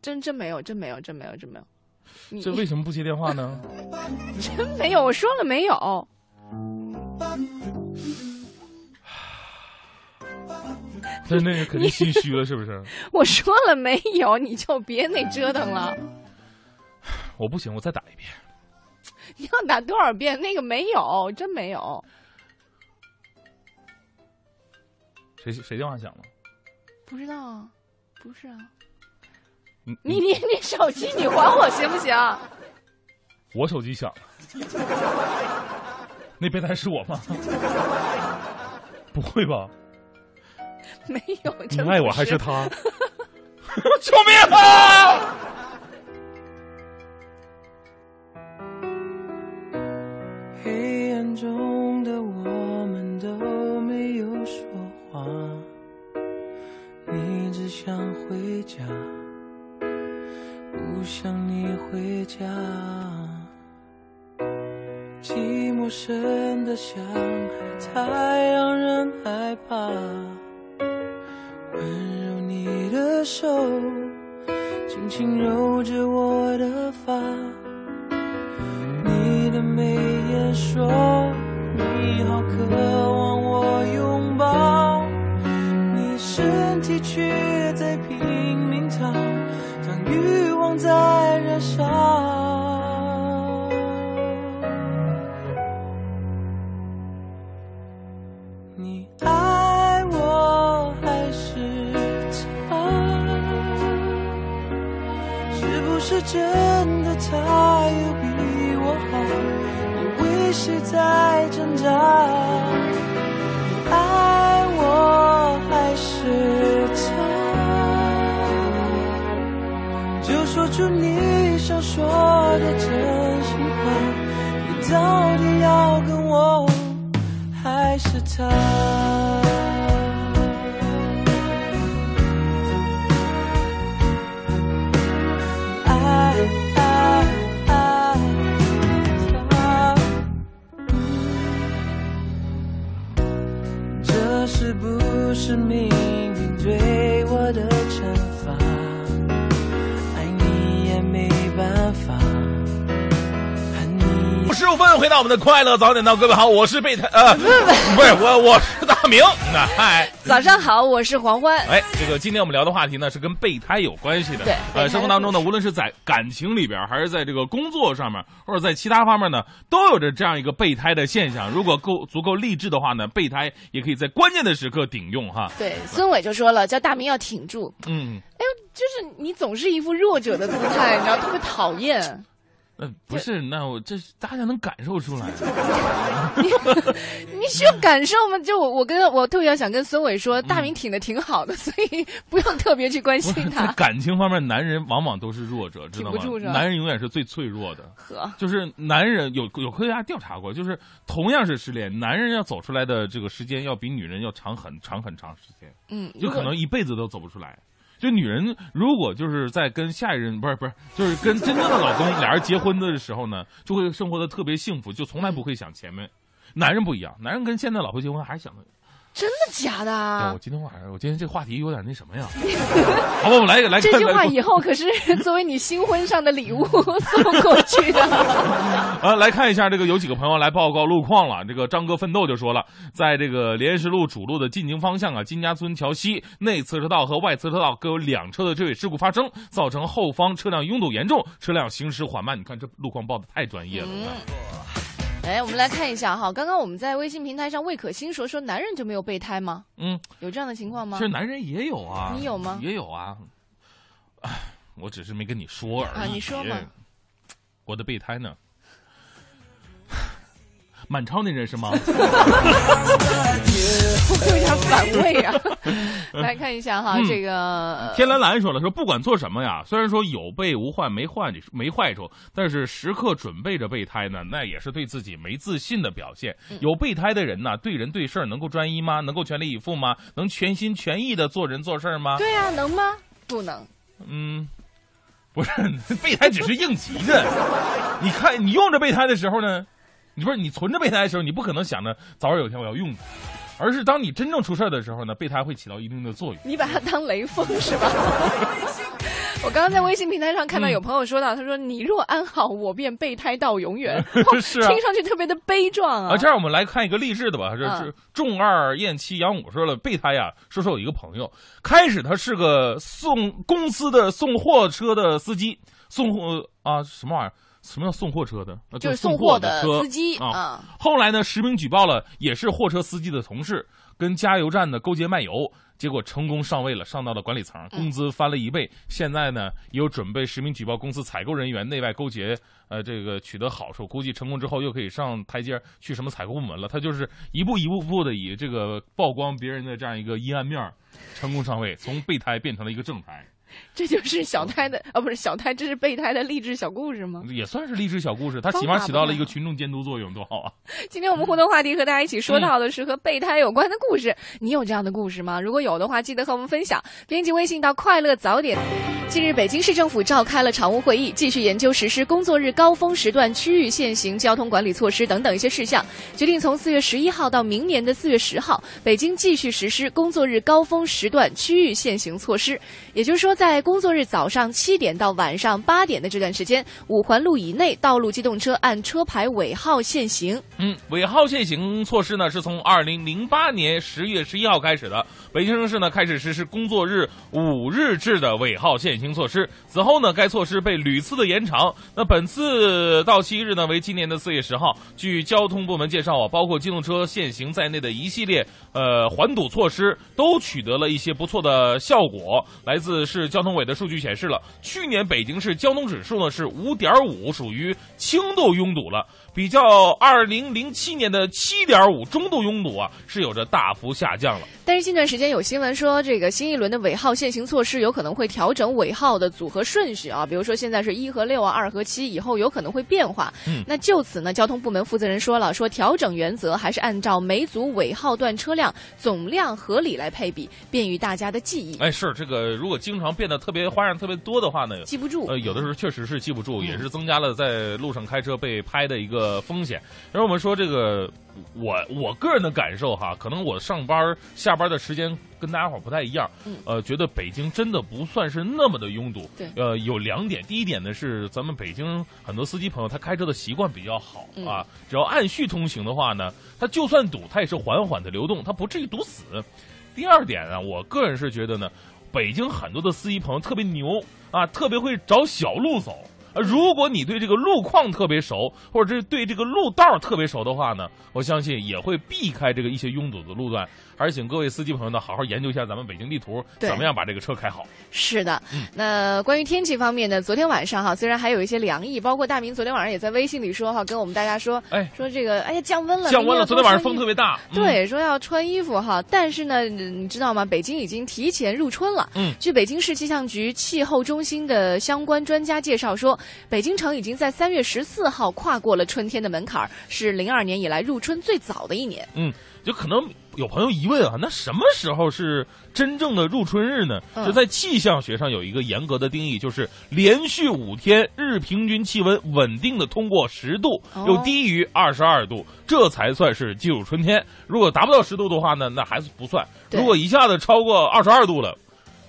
真真没有，真没有，真没有，真没有。这为什么不接电话呢？真没有，我说了没有。那那个肯定心虚了，是不是？我说了没有，你就别那折腾了。我不行，我再打一遍。你要打多少遍？那个没有，真没有。谁谁电话响了？不知道啊。不是啊，你你你你手机你还我行不行？我手机响了，那备胎是我吗？不会吧？没有，你爱我还是他？救命啊！黑暗中的我们都没有说话，你只想回家，不想你回家。寂寞深得像海，太让人害怕。温柔你的手，轻轻揉着我的发。你的眉眼说你好渴望我拥抱，你身体却在拼命逃，当欲望在燃烧。是真的他有比我好？你为谁在挣扎？你爱我还是他？就说出你想说的真心话，你到底要跟我还是他？是命运对我的惩罚？爱你也没办法，恨你十五分回到我们的快乐早点到，各位好，我是备胎，呃，不是我，我 明，那嗨。早上好，我是黄欢。哎，这个今天我们聊的话题呢是跟备胎有关系的。对呃，生活当中呢，无论是在感情里边，还是在这个工作上面，或者在其他方面呢，都有着这样一个备胎的现象。如果够足够励志的话呢，备胎也可以在关键的时刻顶用哈。对，孙伟就说了，叫大明要挺住。嗯，哎呦，就是你总是一副弱者的姿态，你知道，特别讨厌。呃，不是，那我这大家能感受出来。你需要感受吗？就我，我跟我特别想跟孙伟说，大明挺的挺好的，所以不用特别去关心他。感情方面，男人往往都是弱者，知道吗男人永远是最脆弱的。呵，就是男人有有科学家调查过，就是同样是失恋，男人要走出来的这个时间要比女人要长很长很长时间，嗯，就可能一辈子都走不出来。就女人如果就是在跟下一任不是不是，就是跟真正的老公俩人结婚的时候呢，就会生活的特别幸福，就从来不会想前面。男人不一样，男人跟现在老婆结婚还是想的真的假的啊我？今天晚上，我今天这个话题有点那什么呀？好吧，我们来来这看看句话以后可是 作为你新婚上的礼物 送过去的。啊，来看一下这个有几个朋友来报告路况了。这个张哥奋斗就说了，在这个莲石路主路的进京方向啊，金家村桥西内侧车道和外侧车道各有两车的追尾事故发生，造成后方车辆拥堵严重，车辆行驶缓慢。你看这路况报的太专业了。哎，我们来看一下哈，刚刚我们在微信平台上魏可欣说说男人就没有备胎吗？嗯，有这样的情况吗其？实男人也有啊，你有吗也有啊。哎，我只是没跟你说而已。啊你说嘛。我的备胎呢？满超那认识吗？我有点反胃啊。来看一下哈，嗯这个天蓝蓝说了，说不管做什么呀，虽然说有备无患没患没坏处，但是时刻准备着备胎呢，那也是对自己没自信的表现。嗯有备胎的人呢，对人对事儿能够专一吗？能够全力以赴吗？能全心全意的做人做事吗？对呀、能吗？不能。嗯，不是，备胎只是应急的。你看，你用着备胎的时候呢，你不是你存着备胎的时候，你不可能想着早晚有一天我要用它，而是当你真正出事儿的时候呢，备胎会起到一定的作用。你把它当雷锋是吧？我刚刚在微信平台上看到有朋友说到，他说：“你若安好，我便备胎到永远。哇是啊听上去特别的悲壮啊。啊，这样我们来看一个励志的吧。这嗯是重二厌妻杨五说了，备胎呀，说说有一个朋友，开始他是个送公司的送货车的司机，送货啊什么玩意儿？什么叫送货车的？那就是送送货的的车司机啊。啊后来呢，实名举报了，也是货车司机的同事。跟加油站的勾结卖油，结果成功上位了，上到了管理层，工资翻了一倍。现在呢，也有准备实名举报公司采购人员内外勾结，呃，这个取得好处。估计成功之后又可以上台阶去什么采购部门了。他就是一步一步步的以这个曝光别人的这样一个阴暗面，成功上位，从备胎变成了一个正胎。这就是小胎的啊，不是小胎，这是备胎的励志小故事吗？也算是励志小故事，它起码起到了一个群众监督作用，多好啊！今天我们互动话题和大家一起说到的是和备胎有关的故事，你有这样的故事吗？如果有的话，记得和我们分享，编辑微信到快乐早点。近日，北京市政府召开了常务会议，继续研究实施工作日高峰时段区域限行交通管理措施等等一些事项，决定从四月十一号到明年的四月十号，北京继续实施工作日高峰时段区域限行措施。也就是说，在工作日早上七点到晚上八点的这段时间，五环路以内道路机动车按车牌尾号限行。嗯，尾号限行措施呢，是从二零零八年十月十一号开始的。北京城市呢，开始实施工作日五日制的尾号限行措施。此后呢，该措施被屡次的延长。那本次到期日呢，为今年的四月十号。据交通部门介绍啊，包括机动车限行在内的一系列呃缓堵措施，都取得了一些不错的效果。来自市交通委的数据显示了，去年北京市交通指数呢是五点五，属于轻度拥堵了。比较二零零七年的七点五中度拥堵啊，是有着大幅下降了。但是近段时间有新闻说，这个新一轮的尾号限行措施有可能会调整尾号的组合顺序啊，比如说现在是一和六啊，二和七，以后有可能会变化。嗯，那就此呢，交通部门负责人说了，说调整原则还是按照每组尾号段车辆总量合理来配比，便于大家的记忆。哎，是这个，如果经常变得特别花样特别多的话呢，记不住。呃，有的时候确实是记不住，也是增加了在路上开车被拍的一个。呃，风险。然后我们说这个，我我个人的感受哈，可能我上班下班的时间跟大家伙不太一样。嗯。呃，觉得北京真的不算是那么的拥堵。对。呃，有两点，第一点呢是咱们北京很多司机朋友他开车的习惯比较好啊，只要按序通行的话呢，他就算堵，他也是缓缓的流动，他不至于堵死。第二点呢，我个人是觉得呢，北京很多的司机朋友特别牛啊，特别会找小路走。如果你对这个路况特别熟，或者是对这个路道特别熟的话呢，我相信也会避开这个一些拥堵的路段。还是请各位司机朋友呢，好好研究一下咱们北京地图，怎么样把这个车开好。是的，那关于天气方面呢，昨天晚上哈，虽然还有一些凉意，包括大明昨天晚上也在微信里说哈，跟我们大家说，哎，说这个哎呀降温了，降温了，昨天晚上风特别大，对，说要穿衣服哈。但是呢，你知道吗？北京已经提前入春了。嗯，据北京市气象局气候中心的相关专家介绍说，北京城已经在三月十四号跨过了春天的门槛，是零二年以来入春最早的一年。嗯，就可能。有朋友疑问啊，那什么时候是真正的入春日呢？就在气象学上有一个严格的定义，就是连续五天日平均气温稳定的通过十度，又低于二十二度，这才算是进入春天。如果达不到十度的话呢，那还是不算。如果一下子超过二十二度了。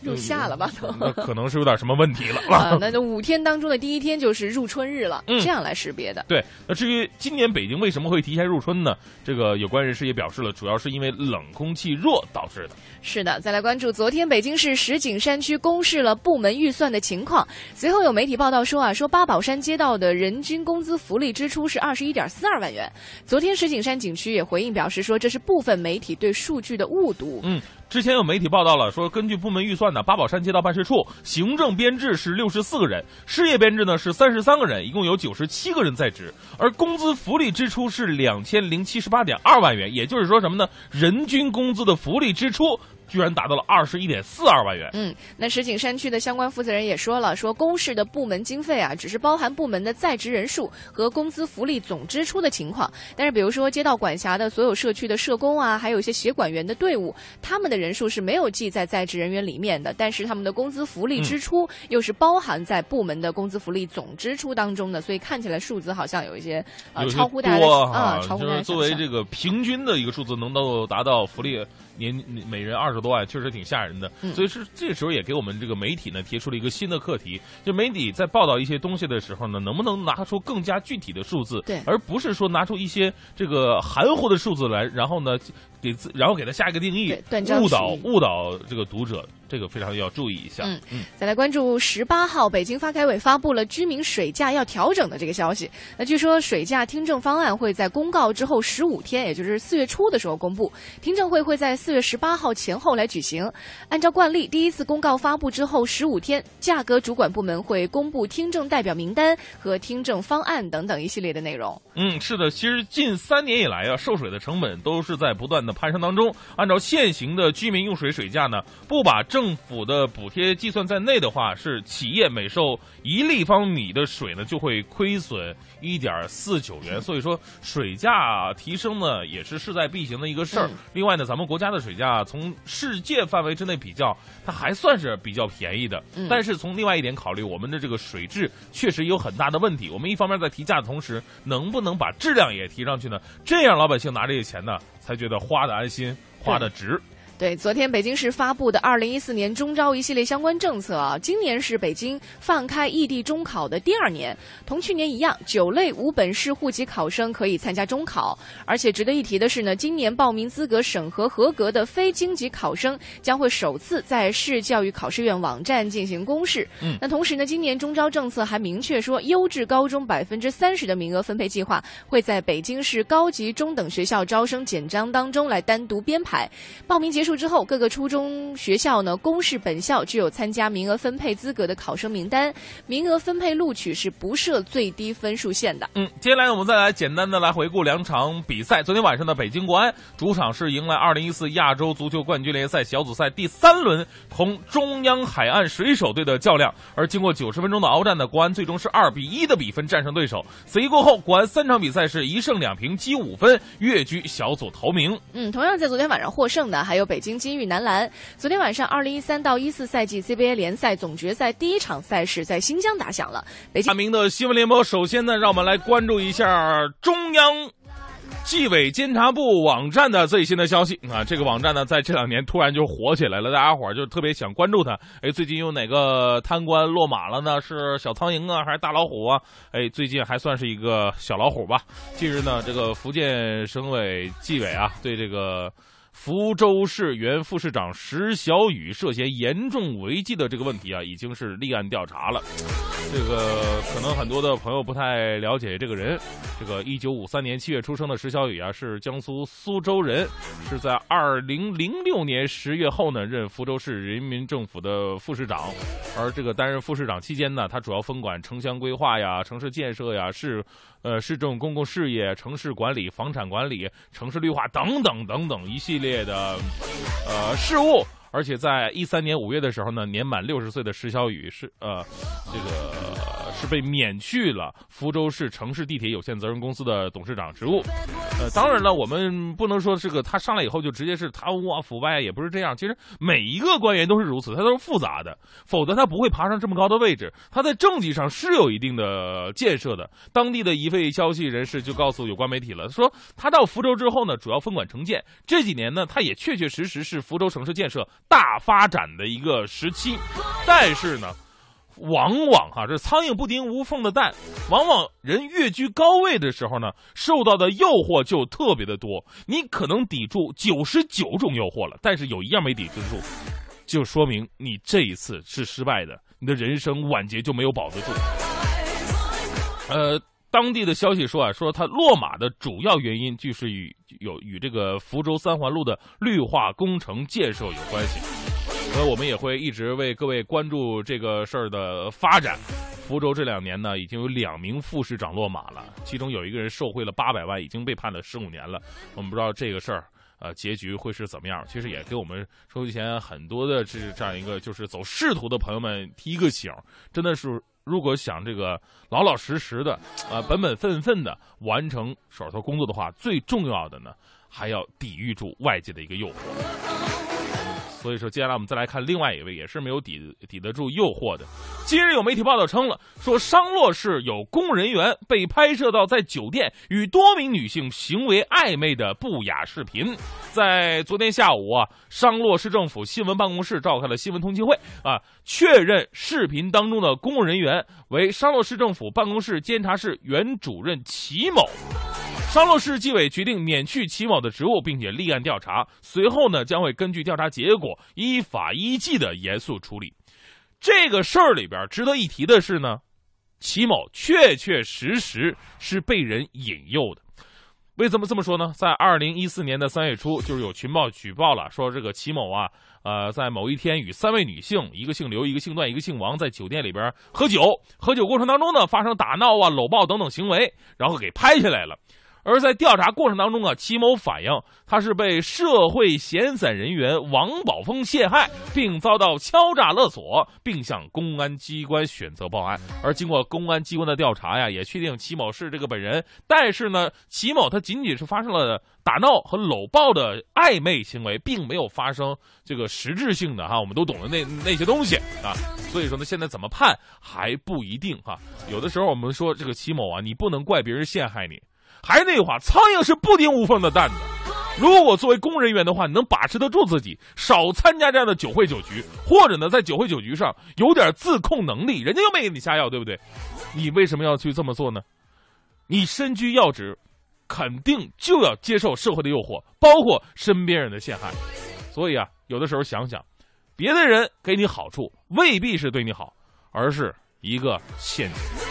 入夏了吧？那可能是有点什么问题了。啊，那就五天当中的第一天就是入春日了，这样来识别的。对，那至于今年北京为什么会提前入春呢？这个有关人士也表示了，主要是因为冷空气弱导致的。是的，再来关注昨天北京市石景山区公示了部门预算的情况。随后有媒体报道说啊，说八宝山街道的人均工资福利支出是二十一点四二万元。昨天石景山景区也回应表示说，这是部分媒体对数据的误读。嗯。之前有媒体报道了，说根据部门预算呢，八宝山街道办事处行政编制是六十四个人，事业编制呢是三十三个人，一共有九十七个人在职，而工资福利支出是两千零七十八点二万元，也就是说什么呢？人均工资的福利支出。居然达到了二十一点四二万元。嗯，那石景山区的相关负责人也说了，说公示的部门经费啊，只是包含部门的在职人数和工资福利总支出的情况。但是，比如说街道管辖的所有社区的社工啊，还有一些协管员的队伍，他们的人数是没有记在在职人员里面的，但是他们的工资福利支出又是包含在部门的工资福利总支出当中的，所以看起来数字好像有一些呃超乎大家啊，超乎大家作为这个平均的一个数字，能够达到福利。年每人二十多万，确实挺吓人的。所以是这时候也给我们这个媒体呢提出了一个新的课题，就媒体在报道一些东西的时候呢，能不能拿出更加具体的数字，对，而不是说拿出一些这个含糊的数字来，然后呢给自然后给他下一个定义，误导误导这个读者。这个非常要注意一下。嗯嗯，再来关注十八号，北京发改委发布了居民水价要调整的这个消息。那据说水价听证方案会在公告之后十五天，也就是四月初的时候公布，听证会会在四月十八号前后来举行。按照惯例，第一次公告发布之后十五天，价格主管部门会公布听证代表名单和听证方案等等一系列的内容。嗯，是的，其实近三年以来啊，售水的成本都是在不断的攀升当中。按照现行的居民用水水价呢，不把政府的补贴计算在内的话，是企业每售一立方米的水呢就会亏损一点四九元。所以说，水价提升呢也是势在必行的一个事儿。嗯另外呢，咱们国家的水价从世界范围之内比较，它还算是比较便宜的。嗯但是从另外一点考虑，我们的这个水质确实有很大的问题。我们一方面在提价的同时，能不能把质量也提上去呢？这样老百姓拿这些钱呢，才觉得花的安心，花的值。对，昨天北京市发布的二零一四年中招一系列相关政策啊，今年是北京放开异地中考的第二年，同去年一样，九类无本市户籍考生可以参加中考。而且值得一提的是呢，今年报名资格审核合格的非京籍考生将会首次在市教育考试院网站进行公示。嗯那同时呢，今年中招政策还明确说，优质高中百分之三十的名额分配计划会在北京市高级中等学校招生简章当中来单独编排。报名结束之后，各个初中学校呢公示本校具有参加名额分配资格的考生名单，名额分配录取是不设最低分数线的。嗯，接下来我们再来简单的来回顾两场比赛。昨天晚上的北京国安主场是迎来2014亚洲足球冠军联赛小组赛第三轮同中央海岸水手队的较量，而经过90分钟的鏖战呢，国安最终是2比1的比分战胜对手。此役过后，国安三场比赛是一胜两平，积五分，跃居小组头名。嗯，同样在昨天晚上获胜的还有北北京金玉男篮。昨天晚上，二零一三到一四赛季 CBA 联赛总决赛第一场赛事在新疆打响了。北京大明的新闻联播，首先呢，让我们来关注一下中央。纪委监察部网站的最新的消息啊，这个网站呢，在这两年突然就火起来了，大家伙儿就特别想关注它。哎，最近有哪个贪官落马了呢？是小苍蝇啊，还是大老虎啊？哎，最近还算是一个小老虎吧。近日呢，这个福建省委纪委啊，对这个。福州市原副市长石小雨涉嫌严重违纪的这个问题啊，已经是立案调查了。这个可能很多的朋友不太了解这个人。这个一九五三年七月出生的石小雨啊，是江苏苏州人，是在二零零六年十月后呢任福州市人民政府的副市长。而这个担任副市长期间呢，他主要分管城乡规划呀、城市建设呀、市呃市政公共事业、城市管理、房产管理、城市绿化等等等等一系列的呃事务。而且在一三年五月的时候呢，年满六十岁的石小雨是呃这个是被免去了福州市城市地铁有限责任公司的董事长职务。呃，当然了，我们不能说这个他上来以后就直接是贪污啊、腐败啊，也不是这样。其实每一个官员都是如此，他都是复杂的，否则他不会爬上这么高的位置。他在政绩上是有一定的建设的。当地的一位消息人士就告诉有关媒体了，说他到福州之后呢，主要分管城建。这几年呢，他也确确实实是福州城市建设大发展的一个时期。但是呢。往往哈、这苍蝇不叮无缝的蛋，往往人跃居高位的时候呢，受到的诱惑就特别的多。你可能抵住九十九种诱惑了，但是有一样没抵制住，就说明你这一次是失败的，你的人生晚节就没有保得住。呃，当地的消息说啊，说他落马的主要原因就是与有与这个福州三环路的绿化工程建设有关系。所以我们也会一直为各位关注这个事儿的发展。福州这两年呢，已经有两名副市长落马了，其中有一个人受贿了八百万，已经被判了十五年了。我们不知道这个事儿。呃，结局会是怎么样？其实也给我们收机前很多的这这样一个就是走仕途的朋友们提一个醒，真的是如果想这个老老实实的、呃、本本分分的完成手头工作的话，最重要的呢，还要抵御住外界的一个诱惑。所以说，接下来我们再来看另外一位，也是没有抵抵得住诱惑的。今日有媒体报道称了，说商洛市有公务人员被拍摄到在酒店与多名女性行为暧昧的不雅视频。在昨天下午啊，商洛市政府新闻办公室召开了新闻通气会啊，确认视频当中的公务人员为商洛市政府办公室监察室原主任齐某。商洛市纪委决定免去齐某的职务，并且立案调查。随后呢，将会根据调查结果，依法依纪的严肃处理。这个事儿里边值得一提的是呢，齐某确确实实是被人引诱的。为什么这么说呢？在二零一四年的三月初，就是有群报举报了，说这个齐某啊，呃，在某一天与三位女性，一个姓刘，一个姓段，一个姓王，在酒店里边喝酒，喝酒过程当中呢，发生打闹啊、搂抱等等行为，然后给拍下来了。而在调查过程当中啊，齐某反映他是被社会闲散人员王宝峰陷害，并遭到敲诈勒索，并向公安机关选择报案。而经过公安机关的调查呀，也确定齐某是这个本人。但是呢，齐某他仅仅是发生了打闹和搂抱的暧昧行为，并没有发生这个实质性的哈，我们都懂的那那些东西啊。所以说呢，现在怎么判还不一定哈。有的时候我们说这个齐某啊，你不能怪别人陷害你。还是那句话，苍蝇是不叮无缝的蛋子。如果作为公务人员的话，你能把持得住自己，少参加这样的酒会酒局，或者呢，在酒会酒局上有点自控能力，人家又没给你下药，对不对？你为什么要去这么做呢？你身居要职，肯定就要接受社会的诱惑，包括身边人的陷害。所以啊，有的时候想想，别的人给你好处，未必是对你好，而是一个陷阱。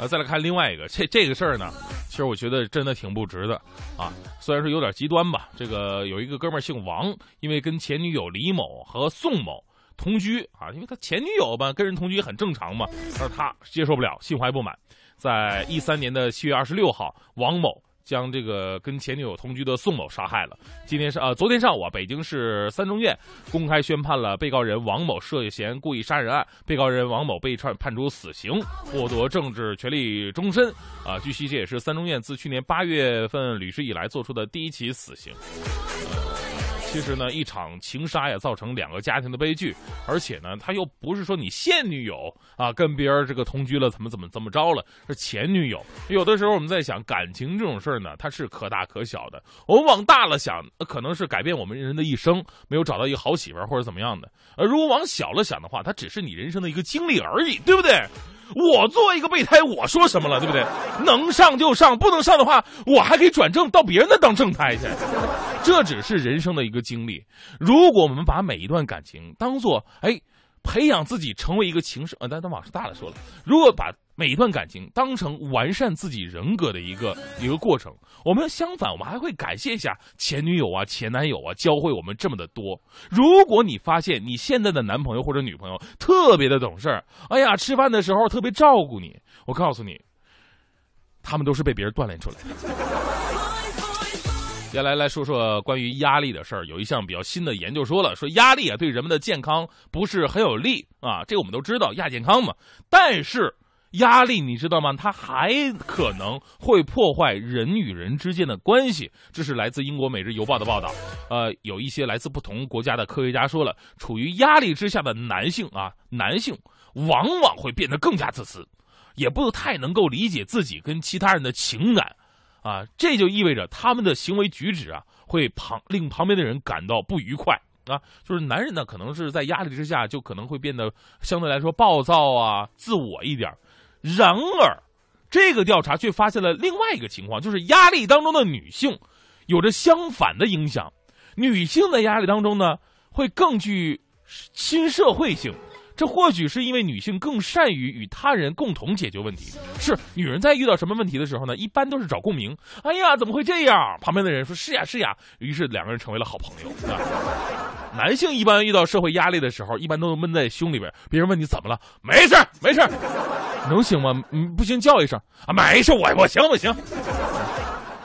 呃，再来看另外一个，这这个事儿呢，其实我觉得真的挺不值的啊。虽然说有点极端吧，这个有一个哥们儿姓王，因为跟前女友李某和宋某同居啊，因为他前女友吧跟人同居很正常嘛，但是他接受不了，心怀不满，在一三年的七月二十六号，王某。将这个跟前女友同居的宋某杀害了。今天上呃，昨天上午啊，北京市三中院公开宣判了被告人王某涉嫌故意杀人案，被告人王某被判判处死刑，剥夺政治权利终身。啊，据悉这也是三中院自去年八月份履职以来做出的第一起死刑。其实呢，一场情杀呀，造成两个家庭的悲剧，而且呢，他又不是说你现女友啊跟别人这个同居了，怎么怎么怎么着了，是前女友。有的时候我们在想，感情这种事儿呢，它是可大可小的。我们往大了想，可能是改变我们人的一生，没有找到一个好媳妇儿或者怎么样的。而如果往小了想的话，它只是你人生的一个经历而已，对不对？我作为一个备胎，我说什么了，对不对？能上就上，不能上的话，我还可以转正到别人那当正胎去。这只是人生的一个经历。如果我们把每一段感情当做哎。培养自己成为一个情圣，呃，但但往事大了说了。如果把每一段感情当成完善自己人格的一个一个过程，我们相反，我们还会感谢一下前女友啊、前男友啊，教会我们这么的多。如果你发现你现在的男朋友或者女朋友特别的懂事，哎呀，吃饭的时候特别照顾你，我告诉你，他们都是被别人锻炼出来的。接下来来说说关于压力的事儿。有一项比较新的研究说了，说压力啊对人们的健康不是很有利啊，这个我们都知道亚健康嘛。但是压力你知道吗？它还可能会破坏人与人之间的关系。这是来自英国《每日邮报》的报道。呃，有一些来自不同国家的科学家说了，处于压力之下的男性啊，男性往往会变得更加自私，也不太能够理解自己跟其他人的情感。啊，这就意味着他们的行为举止啊，会旁令旁边的人感到不愉快啊。就是男人呢，可能是在压力之下，就可能会变得相对来说暴躁啊、自我一点。然而，这个调查却发现了另外一个情况，就是压力当中的女性有着相反的影响。女性在压力当中呢，会更具亲社会性。这或许是因为女性更善于与他人共同解决问题。是女人在遇到什么问题的时候呢？一般都是找共鸣。哎呀，怎么会这样？旁边的人说：“是呀，是呀。”于是两个人成为了好朋友。啊 男性一般遇到社会压力的时候，一般都闷在胸里边。别人问你怎么了？没事没事能行吗？嗯，不行叫一声啊，没事，我我行我行。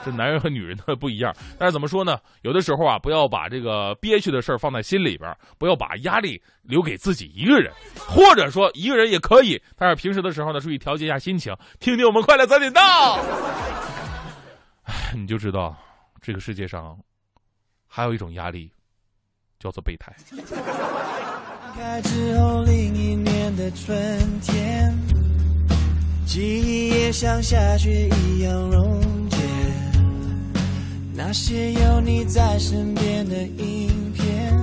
这男人和女人的不一样，但是怎么说呢？有的时候啊，不要把这个憋屈的事儿放在心里边，不要把压力留给自己一个人，或者说一个人也可以，但是平时的时候呢，注意调节一下心情，听听我们快乐早点到，你就知道这个世界上还有一种压力，叫做备胎。开之后另一年的春天，记忆也像下雪一样溶解。那些有你在身边的影片，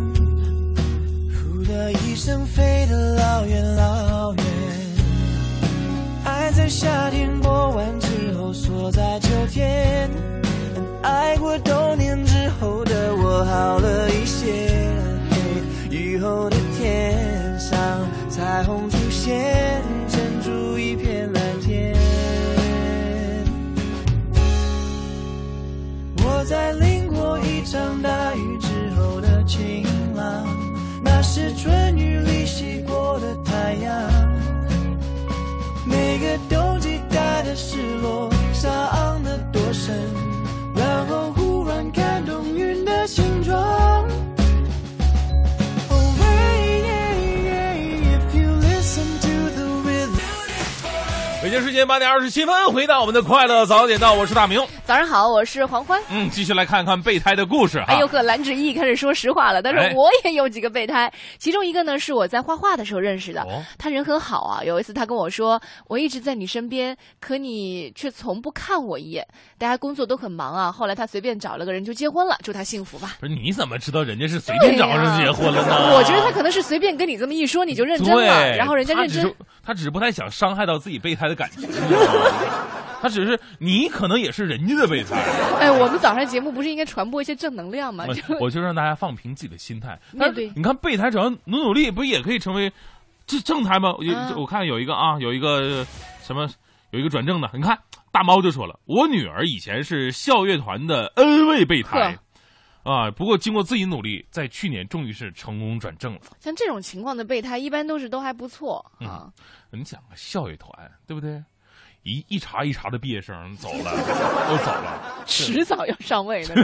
呼的一声飞得老远老远。爱在夏天过完之后锁在秋天，爱过冬天之后的我好了一些。雨后的天上彩虹出现，在淋过一场大雨之后的晴朗，那是春雨里洗过的太阳。每个冬季带的失落，伤得多深，京时间八点二十七分，回到我们的快乐早点到，我是大明。早上好，我是黄欢。嗯，继续来看看备胎的故事。哎呦呵，蓝志毅开始说实话了。他说哎我也有几个备胎，其中一个呢是我在画画的时候认识的。哦他人很好啊。有一次他跟我说，我一直在你身边，可你却从不看我一眼。大家工作都很忙啊。后来他随便找了个人就结婚了，祝他幸福吧。不是你怎么知道人家是随便找上结婚了呢？我觉得他可能是随便跟你这么一说，你就认真了，然后人家认真他只是。不太想伤害到自己备胎的感情，他只是你可能也是人家的备胎。哎，我们早上节目不是应该传播一些正能量吗？就我就让大家放平自己的心态。面对但是你看备胎只要努努力，不也可以成为这正胎吗？我啊我看有一个啊，有一个呃什么有一个转正的，你看大猫就说了，我女儿以前是校乐团的 N 位备胎。啊！不过经过自己努力，在去年终于是成功转正了。像这种情况的备胎，一般都是都还不错啊。你想啊，校乐团对不对？一一茬一茬的毕业生走了，都走了，迟早要上位的？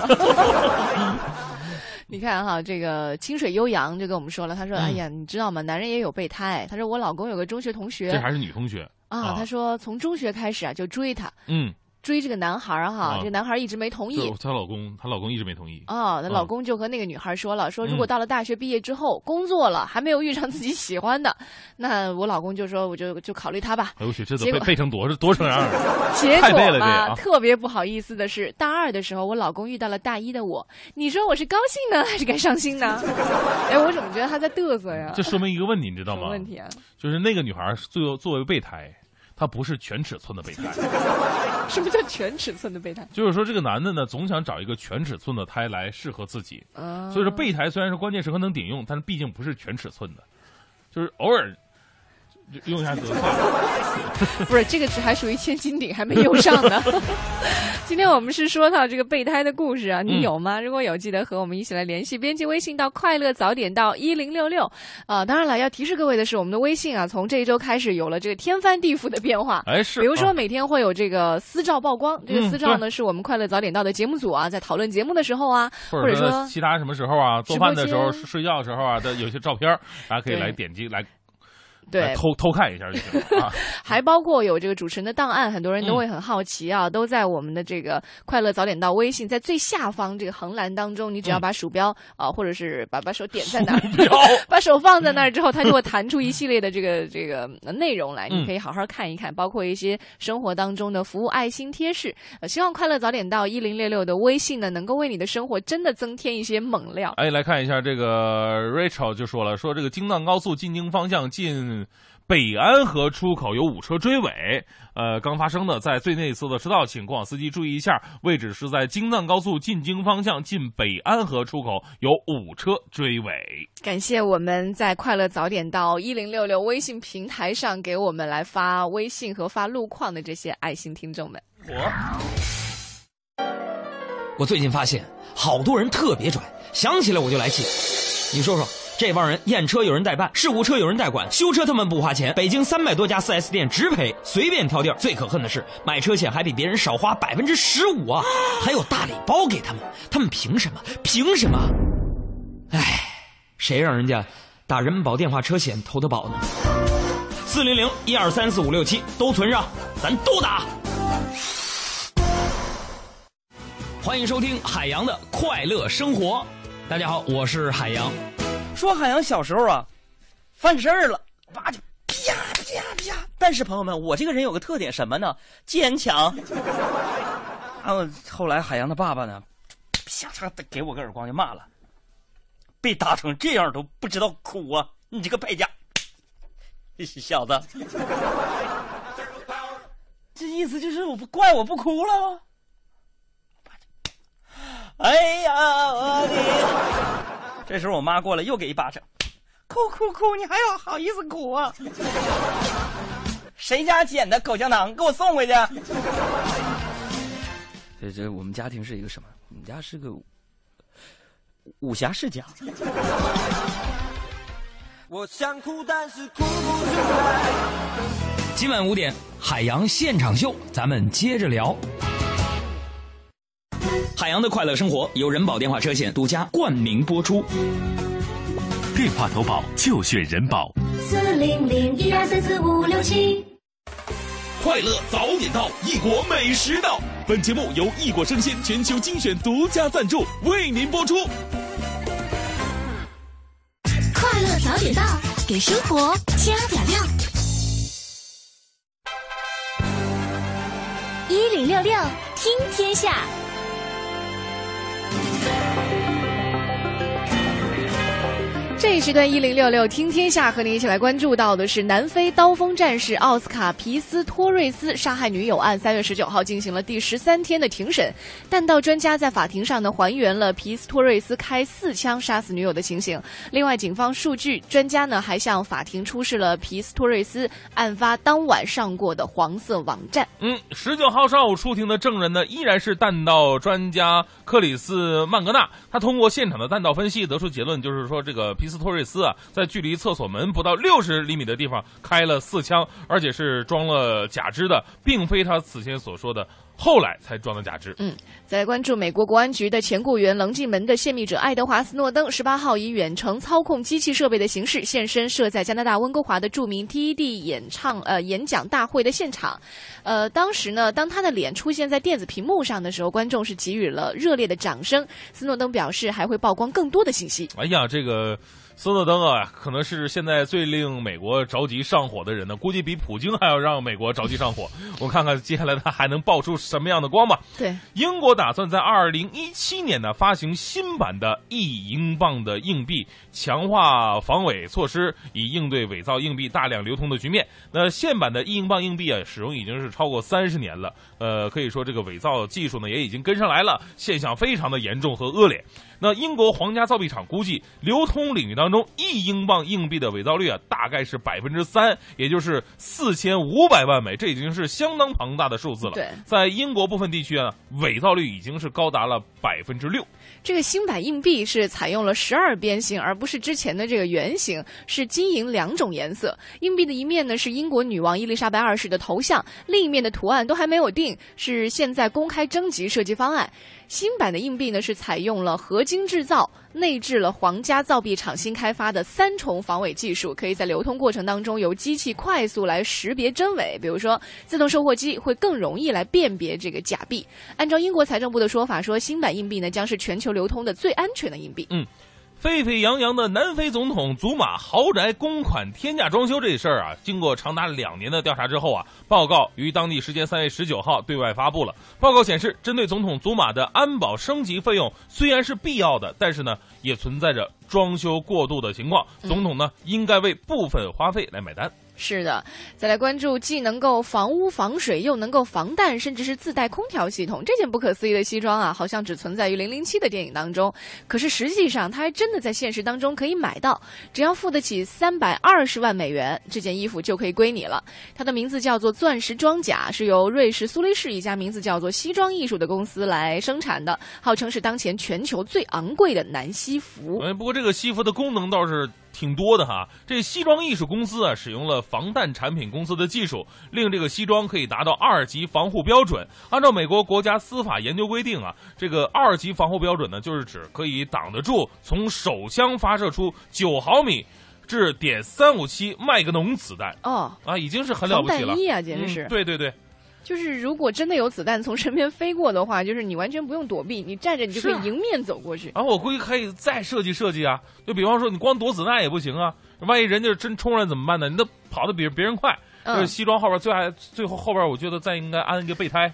你看哈，这个清水悠扬就跟我们说了，他说：“嗯哎呀，你知道吗？男人也有备胎。他说我老公有个中学同学这还是女同学啊，他说从中学开始啊就追她，嗯，追这个男孩儿哈，啊这个男孩儿一直没同意。她老公，她老公一直没同意。哦，那嗯老公就和那个女孩说了，说如果嗯到了大学毕业之后工作了，还没有遇上自己喜欢的，那我老公就说我就就考虑他吧。哎呦我去，这都背背成多多成样了？结太背了这果嘛，个啊特别不好意思的是，大二的时候，我老公遇到了大一的我。你说我是高兴呢，还是该伤心呢？哎，我怎么觉得他在嘚瑟呀？这说明一个问题，你知道吗？问题啊？就是那个女孩儿作为作为备胎，她不是全尺寸的备胎，什么叫全尺寸的备胎？就是说这个男的呢，总想找一个全尺寸的胎来适合自己。啊所以说备胎虽然是关键时刻能顶用，但是毕竟不是全尺寸的，就是偶尔就用一下得算。不是这个只还属于千斤顶，还没用上呢。今天我们是说到这个备胎的故事啊，你嗯有吗？如果有，记得和我们一起来联系，编辑微信到“快乐早点到一零六六”啊。当然了，要提示各位的是，我们的微信啊，从这一周开始有了这个天翻地覆的变化。哎，是，比如说啊每天会有这个私照曝光，这个嗯私照呢是我们快乐早点到的节目组啊，在讨论节目的时候啊，或者说说其他什么时候啊，做饭的时候、睡觉的时候啊的有些照片，大家可以来点击来对来，偷偷看一下就行了啊。还包括有这个主持人的档案，很多人都嗯会很好奇啊，都在我们的这个快乐早点到微信，在最下方这个横栏当中，你只要嗯把鼠标啊、或者是把把手点在那儿，把手放在那儿之后，它就会弹出一系列的这个这个呃内容来，嗯你可以好好看一看，包括一些生活当中的服务爱心贴士。呃，希望快乐早点到一零六六的微信呢，能够为你的生活真的增添一些猛料。哎，来看一下这个 Rachel 就说了，说这个京藏高速进京方向进北安河出口有五车追尾，呃，刚发生的，在最内侧的车道，请过往司机注意一下，位置是在京藏高速进京方向进北安河出口有五车追尾。感谢我们在快乐早点到一零六六微信平台上给我们来发微信和发路况的这些爱心听众们。我我最近发现，好多人特别拽，想起来我就来气。你说说，这帮人验车有人代办，事故车有人代管，修车他们不花钱。北京三百多家 4S 店直赔，随便挑地儿。最可恨的是，买车险还比别人少花百分之十五啊，还有大礼包给他们，他们凭什么？凭什么？唉，谁让人家打人保电话车险投的保呢？四零零一二三四五六七都存上，咱都打。欢迎收听海洋的快乐生活。大家好，我是海洋。说海洋小时候啊，犯事儿了，叭就啪啪啪！但是朋友们，我这个人有个特点，什么呢？坚强。然后后来海洋的爸爸呢，啪嚓的给我个耳光就骂了，被打成这样都不知道哭啊！你这个败家，小子，这意思就是我不怪我不哭了。哎呀，我的！这时候我妈过来又给一巴掌，哭哭哭，你还要好意思哭啊？谁家捡的口香糖？给我送回去！这这，我们家庭是一个什么？我们家是个武侠世家。我想哭，但是哭不出来。今晚五点，海洋现场秀，咱们接着聊。海洋的快乐生活由人保电话车险独家冠名播出。电话投保就选人保。四零零一二三四五六七。快乐早点到，异国美食到。本节目由异国生鲜全球精选独家赞助，为您播出。快乐早点到，给生活加点料。一零六六听天下。这一时段一零六六听天下和您一起来关注到的是南非刀锋战士奥斯卡皮斯托瑞斯杀害女友案，三月十九号进行了第十三天的庭审。弹道专家在法庭上呢还原了皮斯托瑞斯开四枪杀死女友的情形。另外，警方数据专家呢还向法庭出示了皮斯托瑞斯案发当晚上过的黄色网站。嗯，十九号上午出庭的证人呢依然是弹道专家克里斯曼格纳。他通过现场的弹道分析得出结论，就是说这个皮斯托瑞斯啊，在距离厕所门不到六十厘米的地方开了四枪，而且是装了假肢的，并非他此前所说的后来才装的假肢。嗯，再来关注美国国安局的前雇员棱镜门的泄密者爱德华斯诺登，十八号以远程操控机器设备的形式现身设在加拿大温哥华的著名 TED 演唱呃演讲大会的现场。呃，当时呢，当他的脸出现在电子屏幕上的时候，观众是给予了热烈的掌声。斯诺登表示还会曝光更多的信息。哎呀，这个。斯诺登啊，可能是现在最令美国着急上火的人呢，估计比普京还要让美国着急上火。我们看看接下来他还能爆出什么样的光吧。对，英国打算在二零一七年呢发行新版的一英镑的硬币，强化防伪措施，以应对伪造硬币大量流通的局面。那现版的一英镑硬币啊，使用已经是超过三十年了，呃，可以说这个伪造技术呢也已经跟上来了，现象非常的严重和恶劣。那英国皇家造币厂估计，流通领域当中一英镑硬币的伪造率啊，大概是百分之三，也就是四千五百万枚，这已经是相当庞大的数字了。对，在英国部分地区啊，伪造率已经是高达了百分之六。这个新版硬币是采用了十二边形，而不是之前的这个圆形，是金银两种颜色。硬币的一面呢是英国女王伊丽莎白二世的头像，另一面的图案都还没有定，是现在公开征集设计方案。新版的硬币呢是采用了合金制造，内置了皇家造币厂新开发的三重防伪技术，可以在流通过程当中由机器快速来识别真伪。比如说，自动售货机会更容易来辨别这个假币。按照英国财政部的说法，说新版硬币呢将是全球流通的最安全的硬币。嗯。沸沸扬扬的南非总统祖马豪宅公款天价装修这事儿啊，经过长达两年的调查之后啊，报告于当地时间三月十九号对外发布了。报告显示，针对总统祖马的安保升级费用虽然是必要的，但是呢，也存在着装修过度的情况。总统呢，应该为部分花费来买单。是的，再来关注既能够防污防水，又能够防弹，甚至是自带空调系统，这件不可思议的西装啊，好像只存在于《零零七》的电影当中。可是实际上，它还真的在现实当中可以买到，只要付得起三百二十万美元，这件衣服就可以归你了。它的名字叫做钻石装甲，是由瑞士苏黎世一家名字叫做西装艺术的公司来生产的，号称是当前全球最昂贵的男西服。哎，不过这个西服的功能倒是。挺多的哈，这西装艺术公司啊，使用了防弹产品公司的技术，令这个西装可以达到二级防护标准。按照美国国家司法研究规定啊，这个二级防护标准呢，就是指可以挡得住从手枪发射出九毫米至点三五七麦格农子弹。哦，啊，已经是很了不起了。衣啊，简直是。对对对。就是如果真的有子弹从身边飞过的话，就是你完全不用躲避，你站着你就可以迎面走过去。然后我估计可以再设计设计啊，就比方说你光躲子弹也不行啊，万一人家真冲上来怎么办呢？你得跑得比别人快。嗯这西装后边最爱最后后边，我觉得再应该安一个备胎，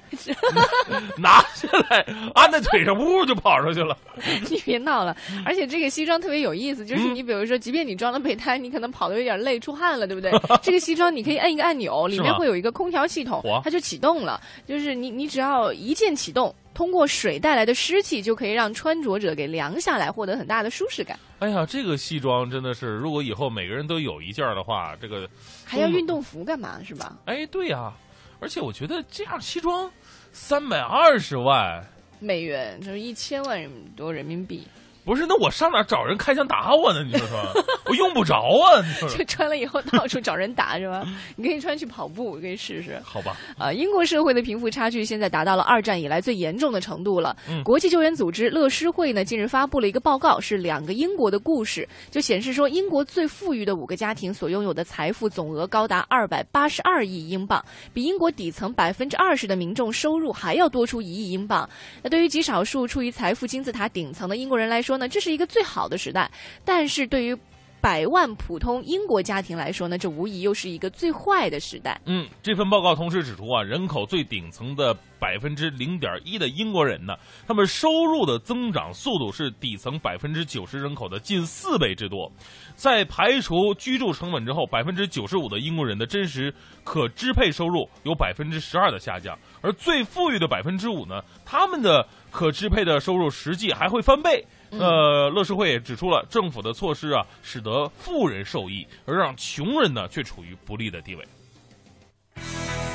拿下来安在腿上，呜就跑出去了。你别闹了，而且这个西装特别有意思，就是嗯你比如说，即便你装了备胎，你可能跑的有点累、出汗了，对不对？这个西装你可以按一个按钮，里面会有一个空调系统，它就启动了。就是你你只要一键启动，通过水带来的湿气，就可以让穿着者给凉下来，获得很大的舒适感。哎呀，这个西装真的是，如果以后每个人都有一件的话，这个还要运动服干嘛？是吧？哎，对呀、而且我觉得这样西装三百二十万，美元就是一千万人多人民币，不是？那我上哪儿找人开枪打我呢？你说说，我用不着啊！你说说就穿了以后到处找人打是吧？你可以穿去跑步，可以试试。好吧？啊，英国社会的贫富差距现在达到了二战以来最严重的程度了。嗯国际救援组织乐施会呢近日发布了一个报告，是两个英国的故事，就显示说英国最富裕的五个家庭所拥有的财富总额高达二百八十二亿英镑，比英国底层百分之二十的民众收入还要多出一亿英镑。那对于极少数处于财富金字塔顶层的英国人来说呢，这是一个最好的时代，但是对于百万普通英国家庭来说呢，这无疑又是一个最坏的时代。嗯，这份报告同时指出啊，人口最顶层的百分之零点一的英国人呢，他们收入的增长速度是底层百分之九十人口的近四倍之多。在排除居住成本之后，百分之九十五的英国人的真实可支配收入有百分之十二的下降，而最富裕的百分之五呢，他们的可支配的收入实际还会翻倍。呃，乐视会也指出了政府的措施啊，使得富人受益，而让穷人呢却处于不利的地位。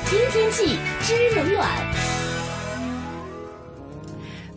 听天气知冷暖。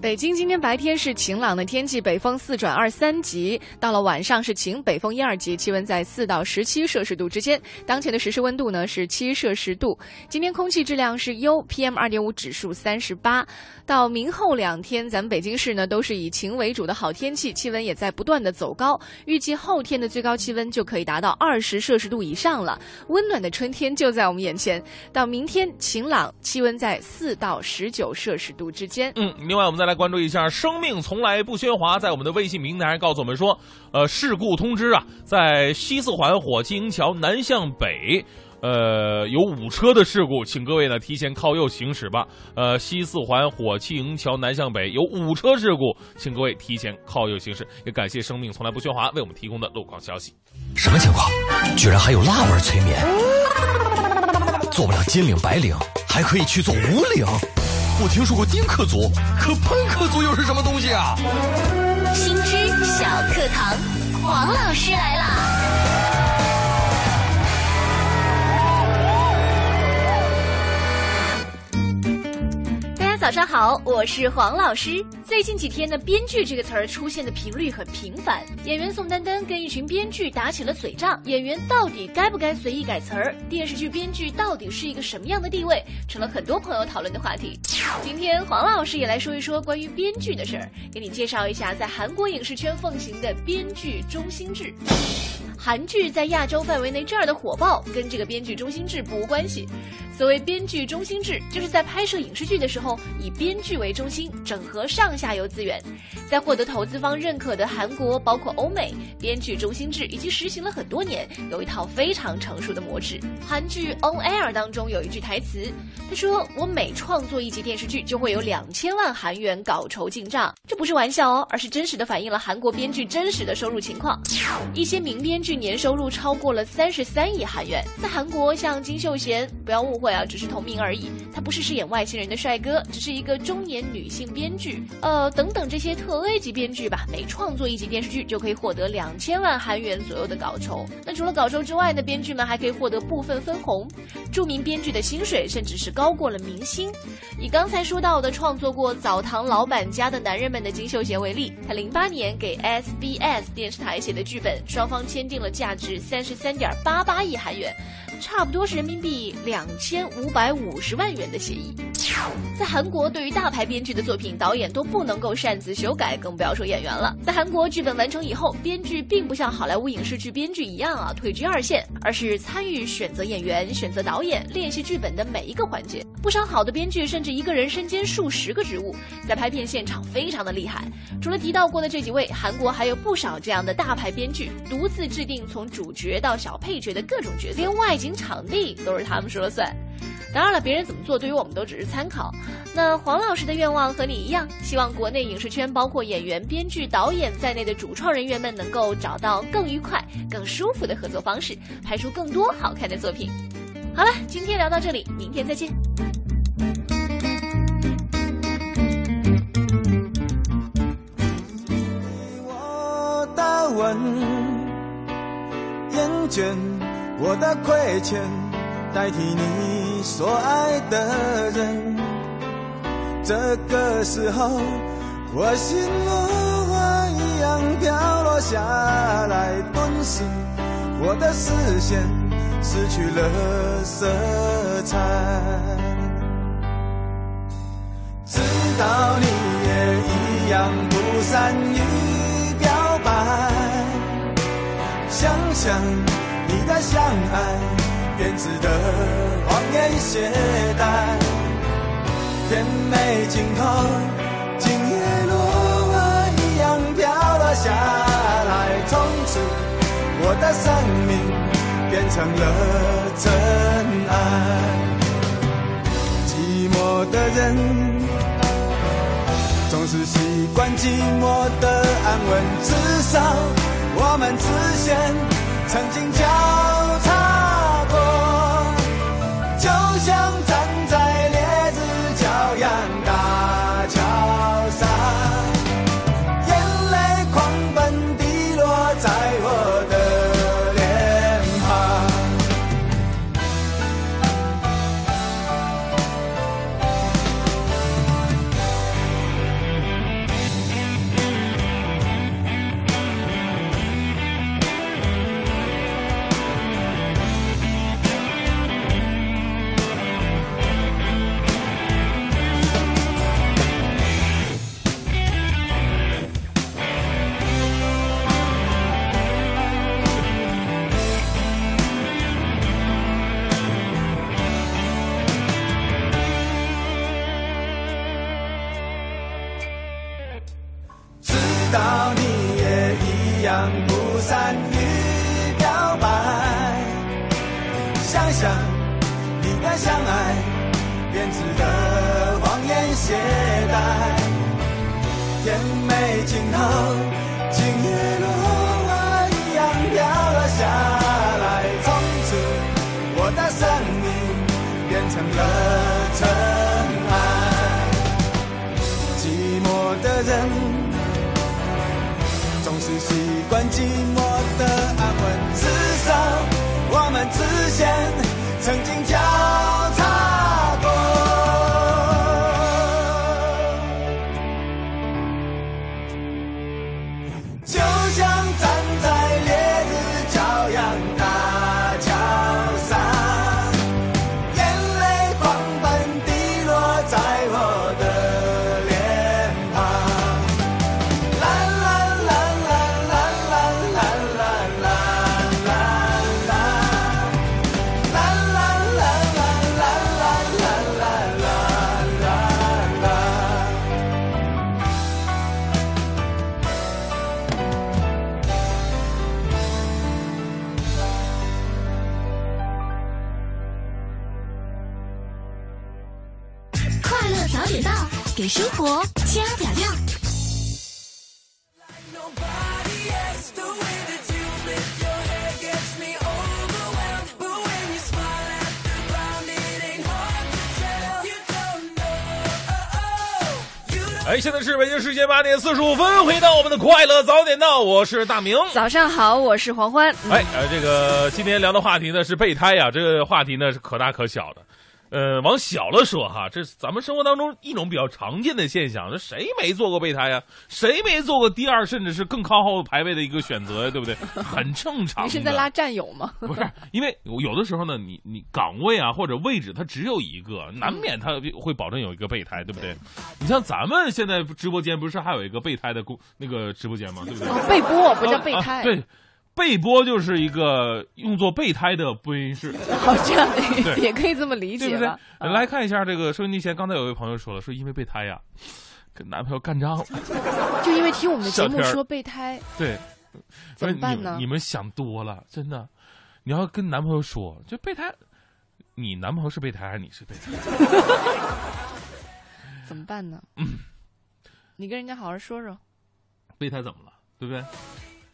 北京今天白天是晴朗的天气，北风四转二三级，到了晚上是晴，北风一二级，气温在四到十七摄氏度之间。当前的实时温度呢是七摄氏度。今天空气质量是优，PM 二点五指数三十八。到明后两天，咱们北京市呢都是以晴为主的好天气，气温也在不断的走高。预计后天的最高气温就可以达到二十摄氏度以上了，温暖的春天就在我们眼前。到明天晴朗，气温在四到十九摄氏度之间。嗯，另外我们再来关注一下，生命从来不喧哗，在我们的微信平台告诉我们说，呃，事故通知啊，在西四环火器营桥南向北。呃，有五车的事故，请各位呢提前靠右行驶吧。呃，西四环火器营桥南向北有五车事故，请各位提前靠右行驶。也感谢生命从来不喧哗为我们提供的路况消息。什么情况？居然还有辣味催眠？做不了金领白领，还可以去做无领。我听说过丁克族，可潘克族又是什么东西啊？新知小课堂，黄老师来啦！上好，我是黄老师。最近几天呢，编剧这个词儿出现的频率很频繁。演员宋丹丹跟一群编剧打起了嘴仗，演员到底该不该随意改词儿？电视剧编剧到底是一个什么样的地位？成了很多朋友讨论的话题。今天黄老师也来说一说关于编剧的事儿，给你介绍一下在韩国影视圈奉行的编剧中心制。韩剧在亚洲范围内这样的火爆，跟这个编剧中心制不无关系。所谓编剧中心制，就是在拍摄影视剧的时候，以编剧为中心，整合上下游资源。在获得投资方认可的韩国，包括欧美，编剧中心制已经实行了很多年，有一套非常成熟的模式。韩剧《On Air》当中有一句台词，他说：“我每创作一集电视剧，就会有两千万韩元稿酬进账。”这不是玩笑哦，而是真实的反映了韩国编剧真实的收入情况。一些名编剧年收入超过了三十三亿韩元。在韩国，像金秀贤，不要误会啊，只是同名而已，他不是饰演外星人的帅哥，只是一个中年女性编剧。呃，等等这些特 A 级编剧吧，每创作一集电视剧就可以获得两千万韩元左右的稿酬。那除了稿酬之外呢，编剧们还可以获得部分分红。著名编剧的薪水甚至是高过了明星。以刚才说到的创作过《澡堂老板家的男人们》的金秀贤为例，他零八年给 SBS 电视台写的剧本，双方签订了价值三十三点八八亿韩元，差不多是人民币两千五百五十万元的协议。在韩国，对于大牌编剧的作品，导演都不能够擅自修改，更不要说演员了。在韩国，剧本完成以后，编剧并不像好莱坞影视剧编剧一样啊退居二线，而是参与选择演员、选择导演、练习剧本的每一个环节。不少好的编剧甚至一个人身兼数十个职务，在拍片现场非常的厉害。除了提到过的这几位，韩国还有不少这样的大牌编剧，独自制定从主角到小配角的各种角色，连外景场地都是他们说了算。当然了，别人怎么做对于我们都只是参考。那黄老师的愿望和你一样，希望国内影视圈包括演员、编剧、导演在内的主创人员们能够找到更愉快、更舒服的合作方式，拍出更多好看的作品。好了，今天聊到这里，明天再见。我的吻，厌倦我的亏欠，代替你所爱的人。这个时候，我心如花一样飘落下来，顿时我的视线失去了色彩。知道你也一样不善于表白，想想你的相爱，编织的谎言懈怠，甜美尽头，今夜落花一样飘落下来，从此我的生命变成了尘埃。寂寞的人。总是习惯寂寞的安稳，至少我们之间曾经交叉相爱，编织的谎言懈怠，甜美尽头，今夜落花一样飘了下来，从此我的生命变成了尘埃，寂寞的人。总是习惯寂寞的安稳，至少我们之间曾经八点四十五分，回到我们的快乐早点到，我是大明。早上好，我是黄欢。嗯哎，呃，这个今天聊的话题呢是备胎呀、这个话题呢是可大可小的。呃，往小了说哈，这是咱们生活当中一种比较常见的现象。这谁没做过备胎呀？谁没做过第二，甚至是更靠后排位的一个选择呀？对不对？很正常。你是在拉战友吗？不是，因为有的时候呢，你你岗位啊或者位置它只有一个，难免它会保证有一个备胎，对不对？你像咱们现在直播间不是还有一个备胎的公那个直播间吗？对不对？哦，备播不叫备胎。啊对。备播就是一个用作备胎的播音室，好，这样的也可以这么理解，对不对？来看一下这个收音机前，刚才有位朋友说了，说因为备胎呀，跟男朋友干仗了，就因为听我们的节目说备胎，对，怎么办呢？你们想多了，真的，你要跟男朋友说，就备胎，你男朋友是备胎还是你是备胎？怎么办呢？嗯，你跟人家好好说说，备胎怎么了？对不对？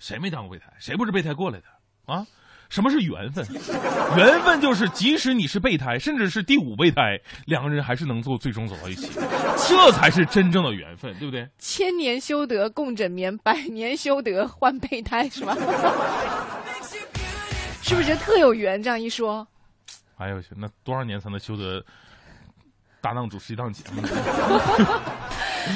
谁没当过备胎？谁不是备胎过来的啊？什么是缘分？缘分就是，即使你是备胎，甚至是第五备胎，两个人还是能够最终走到一起，这才是真正的缘分，对不对？千年修得共枕眠，百年修得换备胎，是吧？是不是觉得特有缘？这样一说，哎呦我去，那多少年才能修得搭档主持一档节目？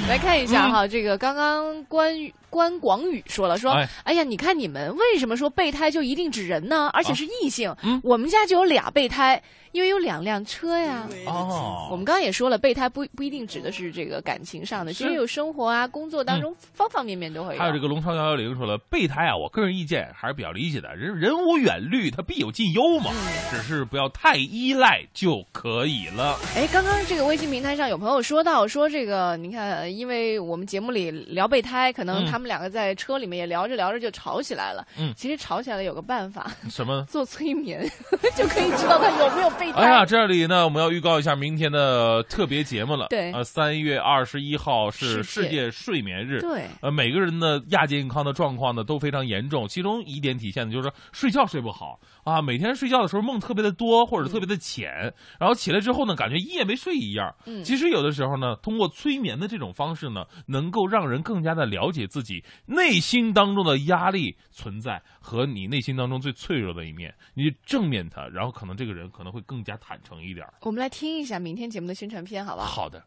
来看一下哈，这个刚刚关关广宇说了，说，哎呀，你看你们为什么说备胎就一定指人呢？而且是异性。嗯，我们家就有俩备胎，因为有两辆车呀。哦，我们刚刚也说了，备胎不不一定指的是这个感情上的，其实有生活啊、工作当中方方面面都会有。还有这个龙超幺幺零说了，备胎啊，我个人意见还是比较理解的，人人无远虑，他必有近忧嘛，只是不要太依赖就可以了。哎，刚刚这个微信平台上有朋友说到，说这个你看。呃，因为我们节目里聊备胎，可能他们两个在车里面也聊着聊着就吵起来了。嗯，其实吵起来有个办法，什么？做催眠 就可以知道他有没有备胎。哎呀，这里呢，我们要预告一下明天的特别节目了。对，呃，三月二十一号是世界睡眠日。对，呃，每个人的亚健康的状况呢都非常严重，其中一点体现的就是说睡觉睡不好啊，每天睡觉的时候梦特别的多或者特别的浅，然后起来之后呢，感觉一夜没睡一样。嗯，其实有的时候呢，通过催眠的。这种方式呢，能够让人更加的了解自己内心当中的压力存在和你内心当中最脆弱的一面，你正面它，然后可能这个人可能会更加坦诚一点。我们来听一下明天节目的宣传片，好不好？好的。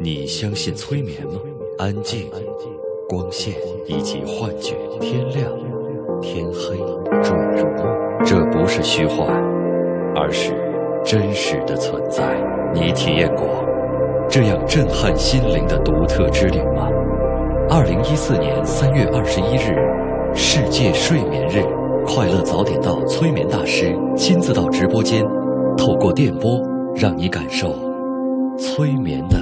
你相信催眠吗？安静、光线以及幻觉，天亮、天黑、坠入梦，这不是虚幻，而是真实的存在。你体验过？这样震撼心灵的独特之旅吗？二零一四年三月二十一日，世界睡眠日，快乐早点到，催眠大师亲自到直播间，透过电波让你感受催眠的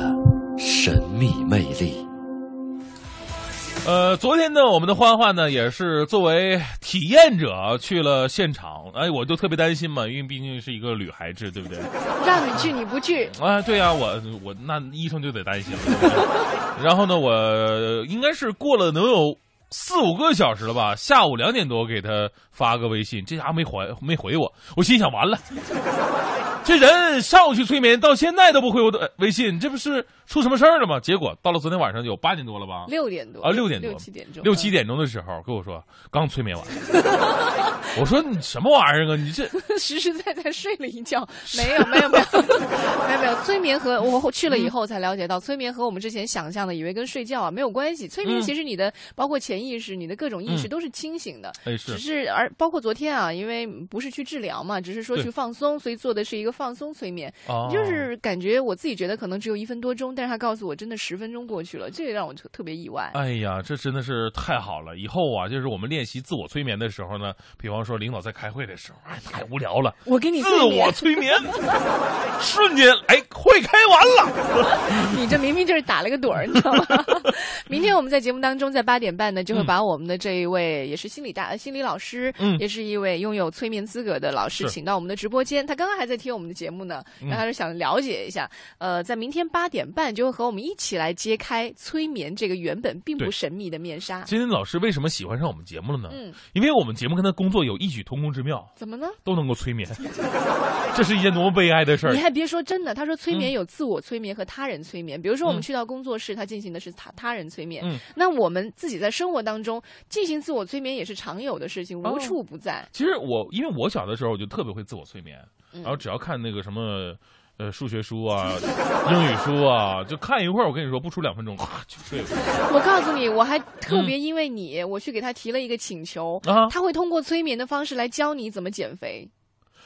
神秘魅力。呃，昨天呢，我们的欢欢呢也是作为体验者去了现场，哎，我就特别担心嘛，因为毕竟是一个女孩子，对不对？让你去你不去啊？对呀，我我那医生就得担心了。然后呢，我应该是过了能有四五个小时了吧？下午两点多给他发个微信，这家伙没回没回我，我心想完了。这人上午去催眠，到现在都不回我的微信，这不是出什么事儿了吗？结果到了昨天晚上有八点多了吧？六点多啊，六点多，六七点钟，六七点钟的时候跟我说刚催眠完。我说你什么玩意儿啊？你这 实实在在睡了一觉，没有没有没有没有没有催眠和我去了以后才了解到，催眠和我们之前想象的以为跟睡觉啊没有关系。催眠其实你的包括潜意识、你的各种意识都是清醒的，只是而包括昨天啊，因为不是去治疗嘛，只是说去放松，所以做的是一个。放松催眠，就是感觉我自己觉得可能只有一分多钟，但是他告诉我真的十分钟过去了，这个让我特特别意外。哎呀，这真的是太好了！以后啊，就是我们练习自我催眠的时候呢，比方说领导在开会的时候，哎，太无聊了，我给你自我催眠，瞬间哎，会开完了。你这明明就是打了个盹儿，你知道吗？明天我们在节目当中，在八点半呢，就会把我们的这一位也是心理大心理老师，嗯，也是一位拥有催眠资格的老师，请到我们的直播间。他刚刚还在听我们。我们的节目呢，然后他是想了解一下，呃，在明天八点半就会和我们一起来揭开催眠这个原本并不神秘的面纱。今天老师为什么喜欢上我们节目了呢？嗯，因为我们节目跟他工作有异曲同工之妙。怎么呢？都能够催眠，这是一件多么悲哀的事儿。你还别说，真的，他说催眠有自我催眠和他人催眠。比如说，我们去到工作室，他进行的是他他人催眠。嗯，那我们自己在生活当中进行自我催眠也是常有的事情，无处不在。其实我因为我小的时候我就特别会自我催眠。然后只要看那个什么。呃，数学书啊，英语书啊，就看一会儿。我跟你说，不出两分钟，就睡了。我告诉你，我还特别因为你，我去给他提了一个请求，啊他会通过催眠的方式来教你怎么减肥。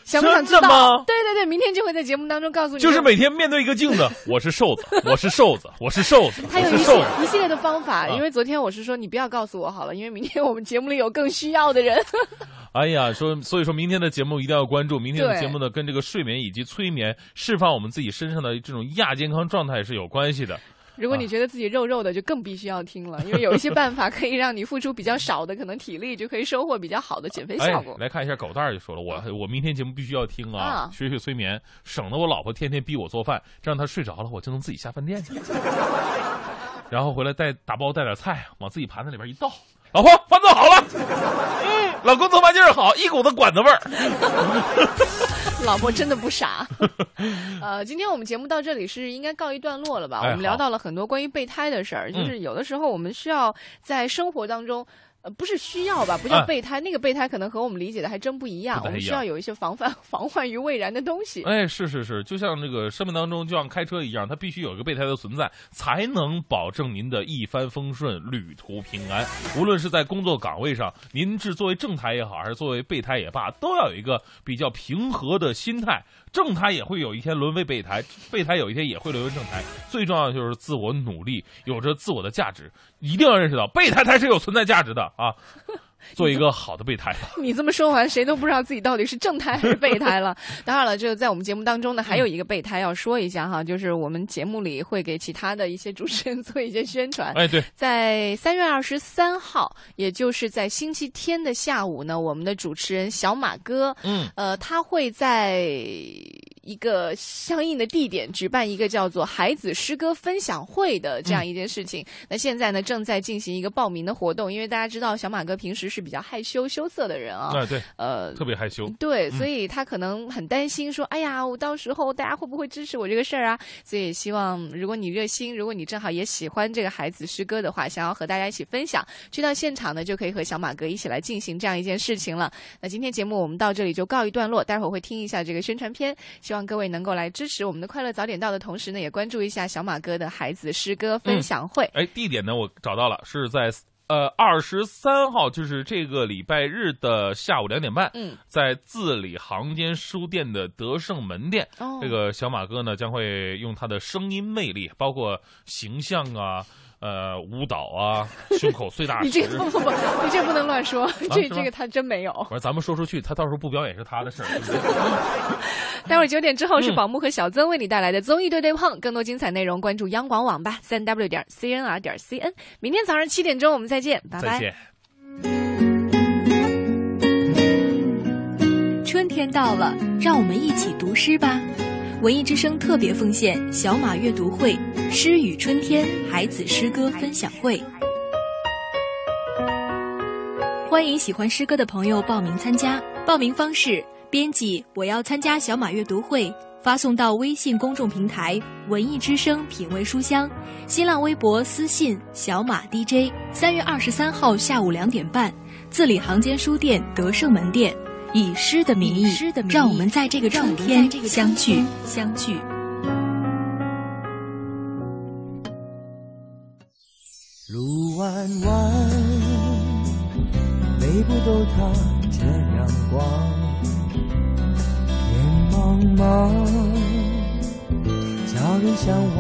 想不真想知道？对对对，明天就会在节目当中告诉你。就是每天面对一个镜子，我是瘦子，我是瘦子，我是瘦子，还有一系我是瘦子。一系列的方法，啊因为昨天我是说你不要告诉我好了，因为明天我们节目里有更需要的人。哎呀，说所以说明天的节目一定要关注。明天的节目呢，跟这个睡眠以及催眠释放我们自己身上的这种亚健康状态是有关系的。如果你觉得自己肉肉的，就更必须要听了，因为有一些办法可以让你付出比较少的，可能体力就可以收获比较好的减肥效果哎。。来看一下狗蛋儿就说了，我我明天节目必须要听啊，啊学学催眠，省得我老婆天天逼我做饭，这样她睡着了，我就能自己下饭店去。然后回来带打包带点菜，往自己盘子里边一倒，老婆饭做好了，嗯，老公做饭劲儿好，一股子馆子味儿。老婆真的不傻。呃，今天我们节目到这里是应该告一段落了吧？哎我们聊到了很多关于备胎的事儿，就嗯是有的时候我们需要在生活当中。呃，不是需要吧？不叫哎备胎，那个备胎可能和我们理解的还真不一样。一样我们需要有一些防范、防患于未然的东西。哎，是是是，就像这个生命当中，就像开车一样，它必须有一个备胎的存在，才能保证您的一帆风顺、旅途平安。无论是在工作岗位上，您是作为正台也好，还是作为备胎也罢，都要有一个比较平和的心态。正台也会有一天沦为备胎，备胎有一天也会沦为正台。最重要的就是自我努力，有着自我的价值，一定要认识到备胎才是有存在价值的啊！做一个好的备胎。你这么说完，谁都不知道自己到底是正胎还是备胎了。当然了，这个在我们节目当中呢，还有一个备胎要说一下哈，就是我们节目里会给其他的一些主持人 做一些宣传。哎，对，在三月二十三号，也就是在星期天的下午呢，我们的主持人小马哥，嗯，呃，他会在一个相应的地点举办一个叫做“孩子诗歌分享会”的这样一件事情。那现在呢，正在进行一个报名的活动，因为大家知道小马哥平时是比较害羞羞涩的人啊，啊，对，呃，特别害羞。对，嗯所以他可能很担心，说：“哎呀，我到时候大家会不会支持我这个事儿啊？”所以也希望，如果你热心，如果你正好也喜欢这个孩子诗歌的话，想要和大家一起分享，去到现场呢，就可以和小马哥一起来进行这样一件事情了。那今天节目我们到这里就告一段落，待会儿会听一下这个宣传片，希望各位能够来支持我们的快乐早点到的同时呢，也关注一下小马哥的孩子诗歌分享会。哎，地点呢我找到了，是在呃二十三号，就是这个礼拜日的下午两点半，嗯，在字里行间书店的德胜门店。哦这个小马哥呢将会用他的声音魅力，包括形象啊。呃，舞蹈啊，胸口碎大石。你这个不不不，你这不能乱说，这这个他真没有。我说咱们说出去，他到时候不表演是他的事儿。待会儿九点之后是嗯宝木和小曾为你带来的综艺对对碰，更多精彩内容关注央广网吧，三 w 点 cnr 点 cn。明天早上七点钟我们再见，拜拜。再见。春天到了，让我们一起读诗吧！文艺之声特别奉献小马阅读会“诗与春天”孩子诗歌分享会，欢迎喜欢诗歌的朋友报名参加。报名方式：编辑“我要参加小马阅读会”，发送到微信公众平台“文艺之声品味书香”，新浪微博私信“小马 DJ”。三月二十三号下午两点半，字里行间书店德胜门店。以诗的名义，让我们在这个春天相聚相聚。路弯弯，每步都踏着阳光；天茫茫，叫人向往。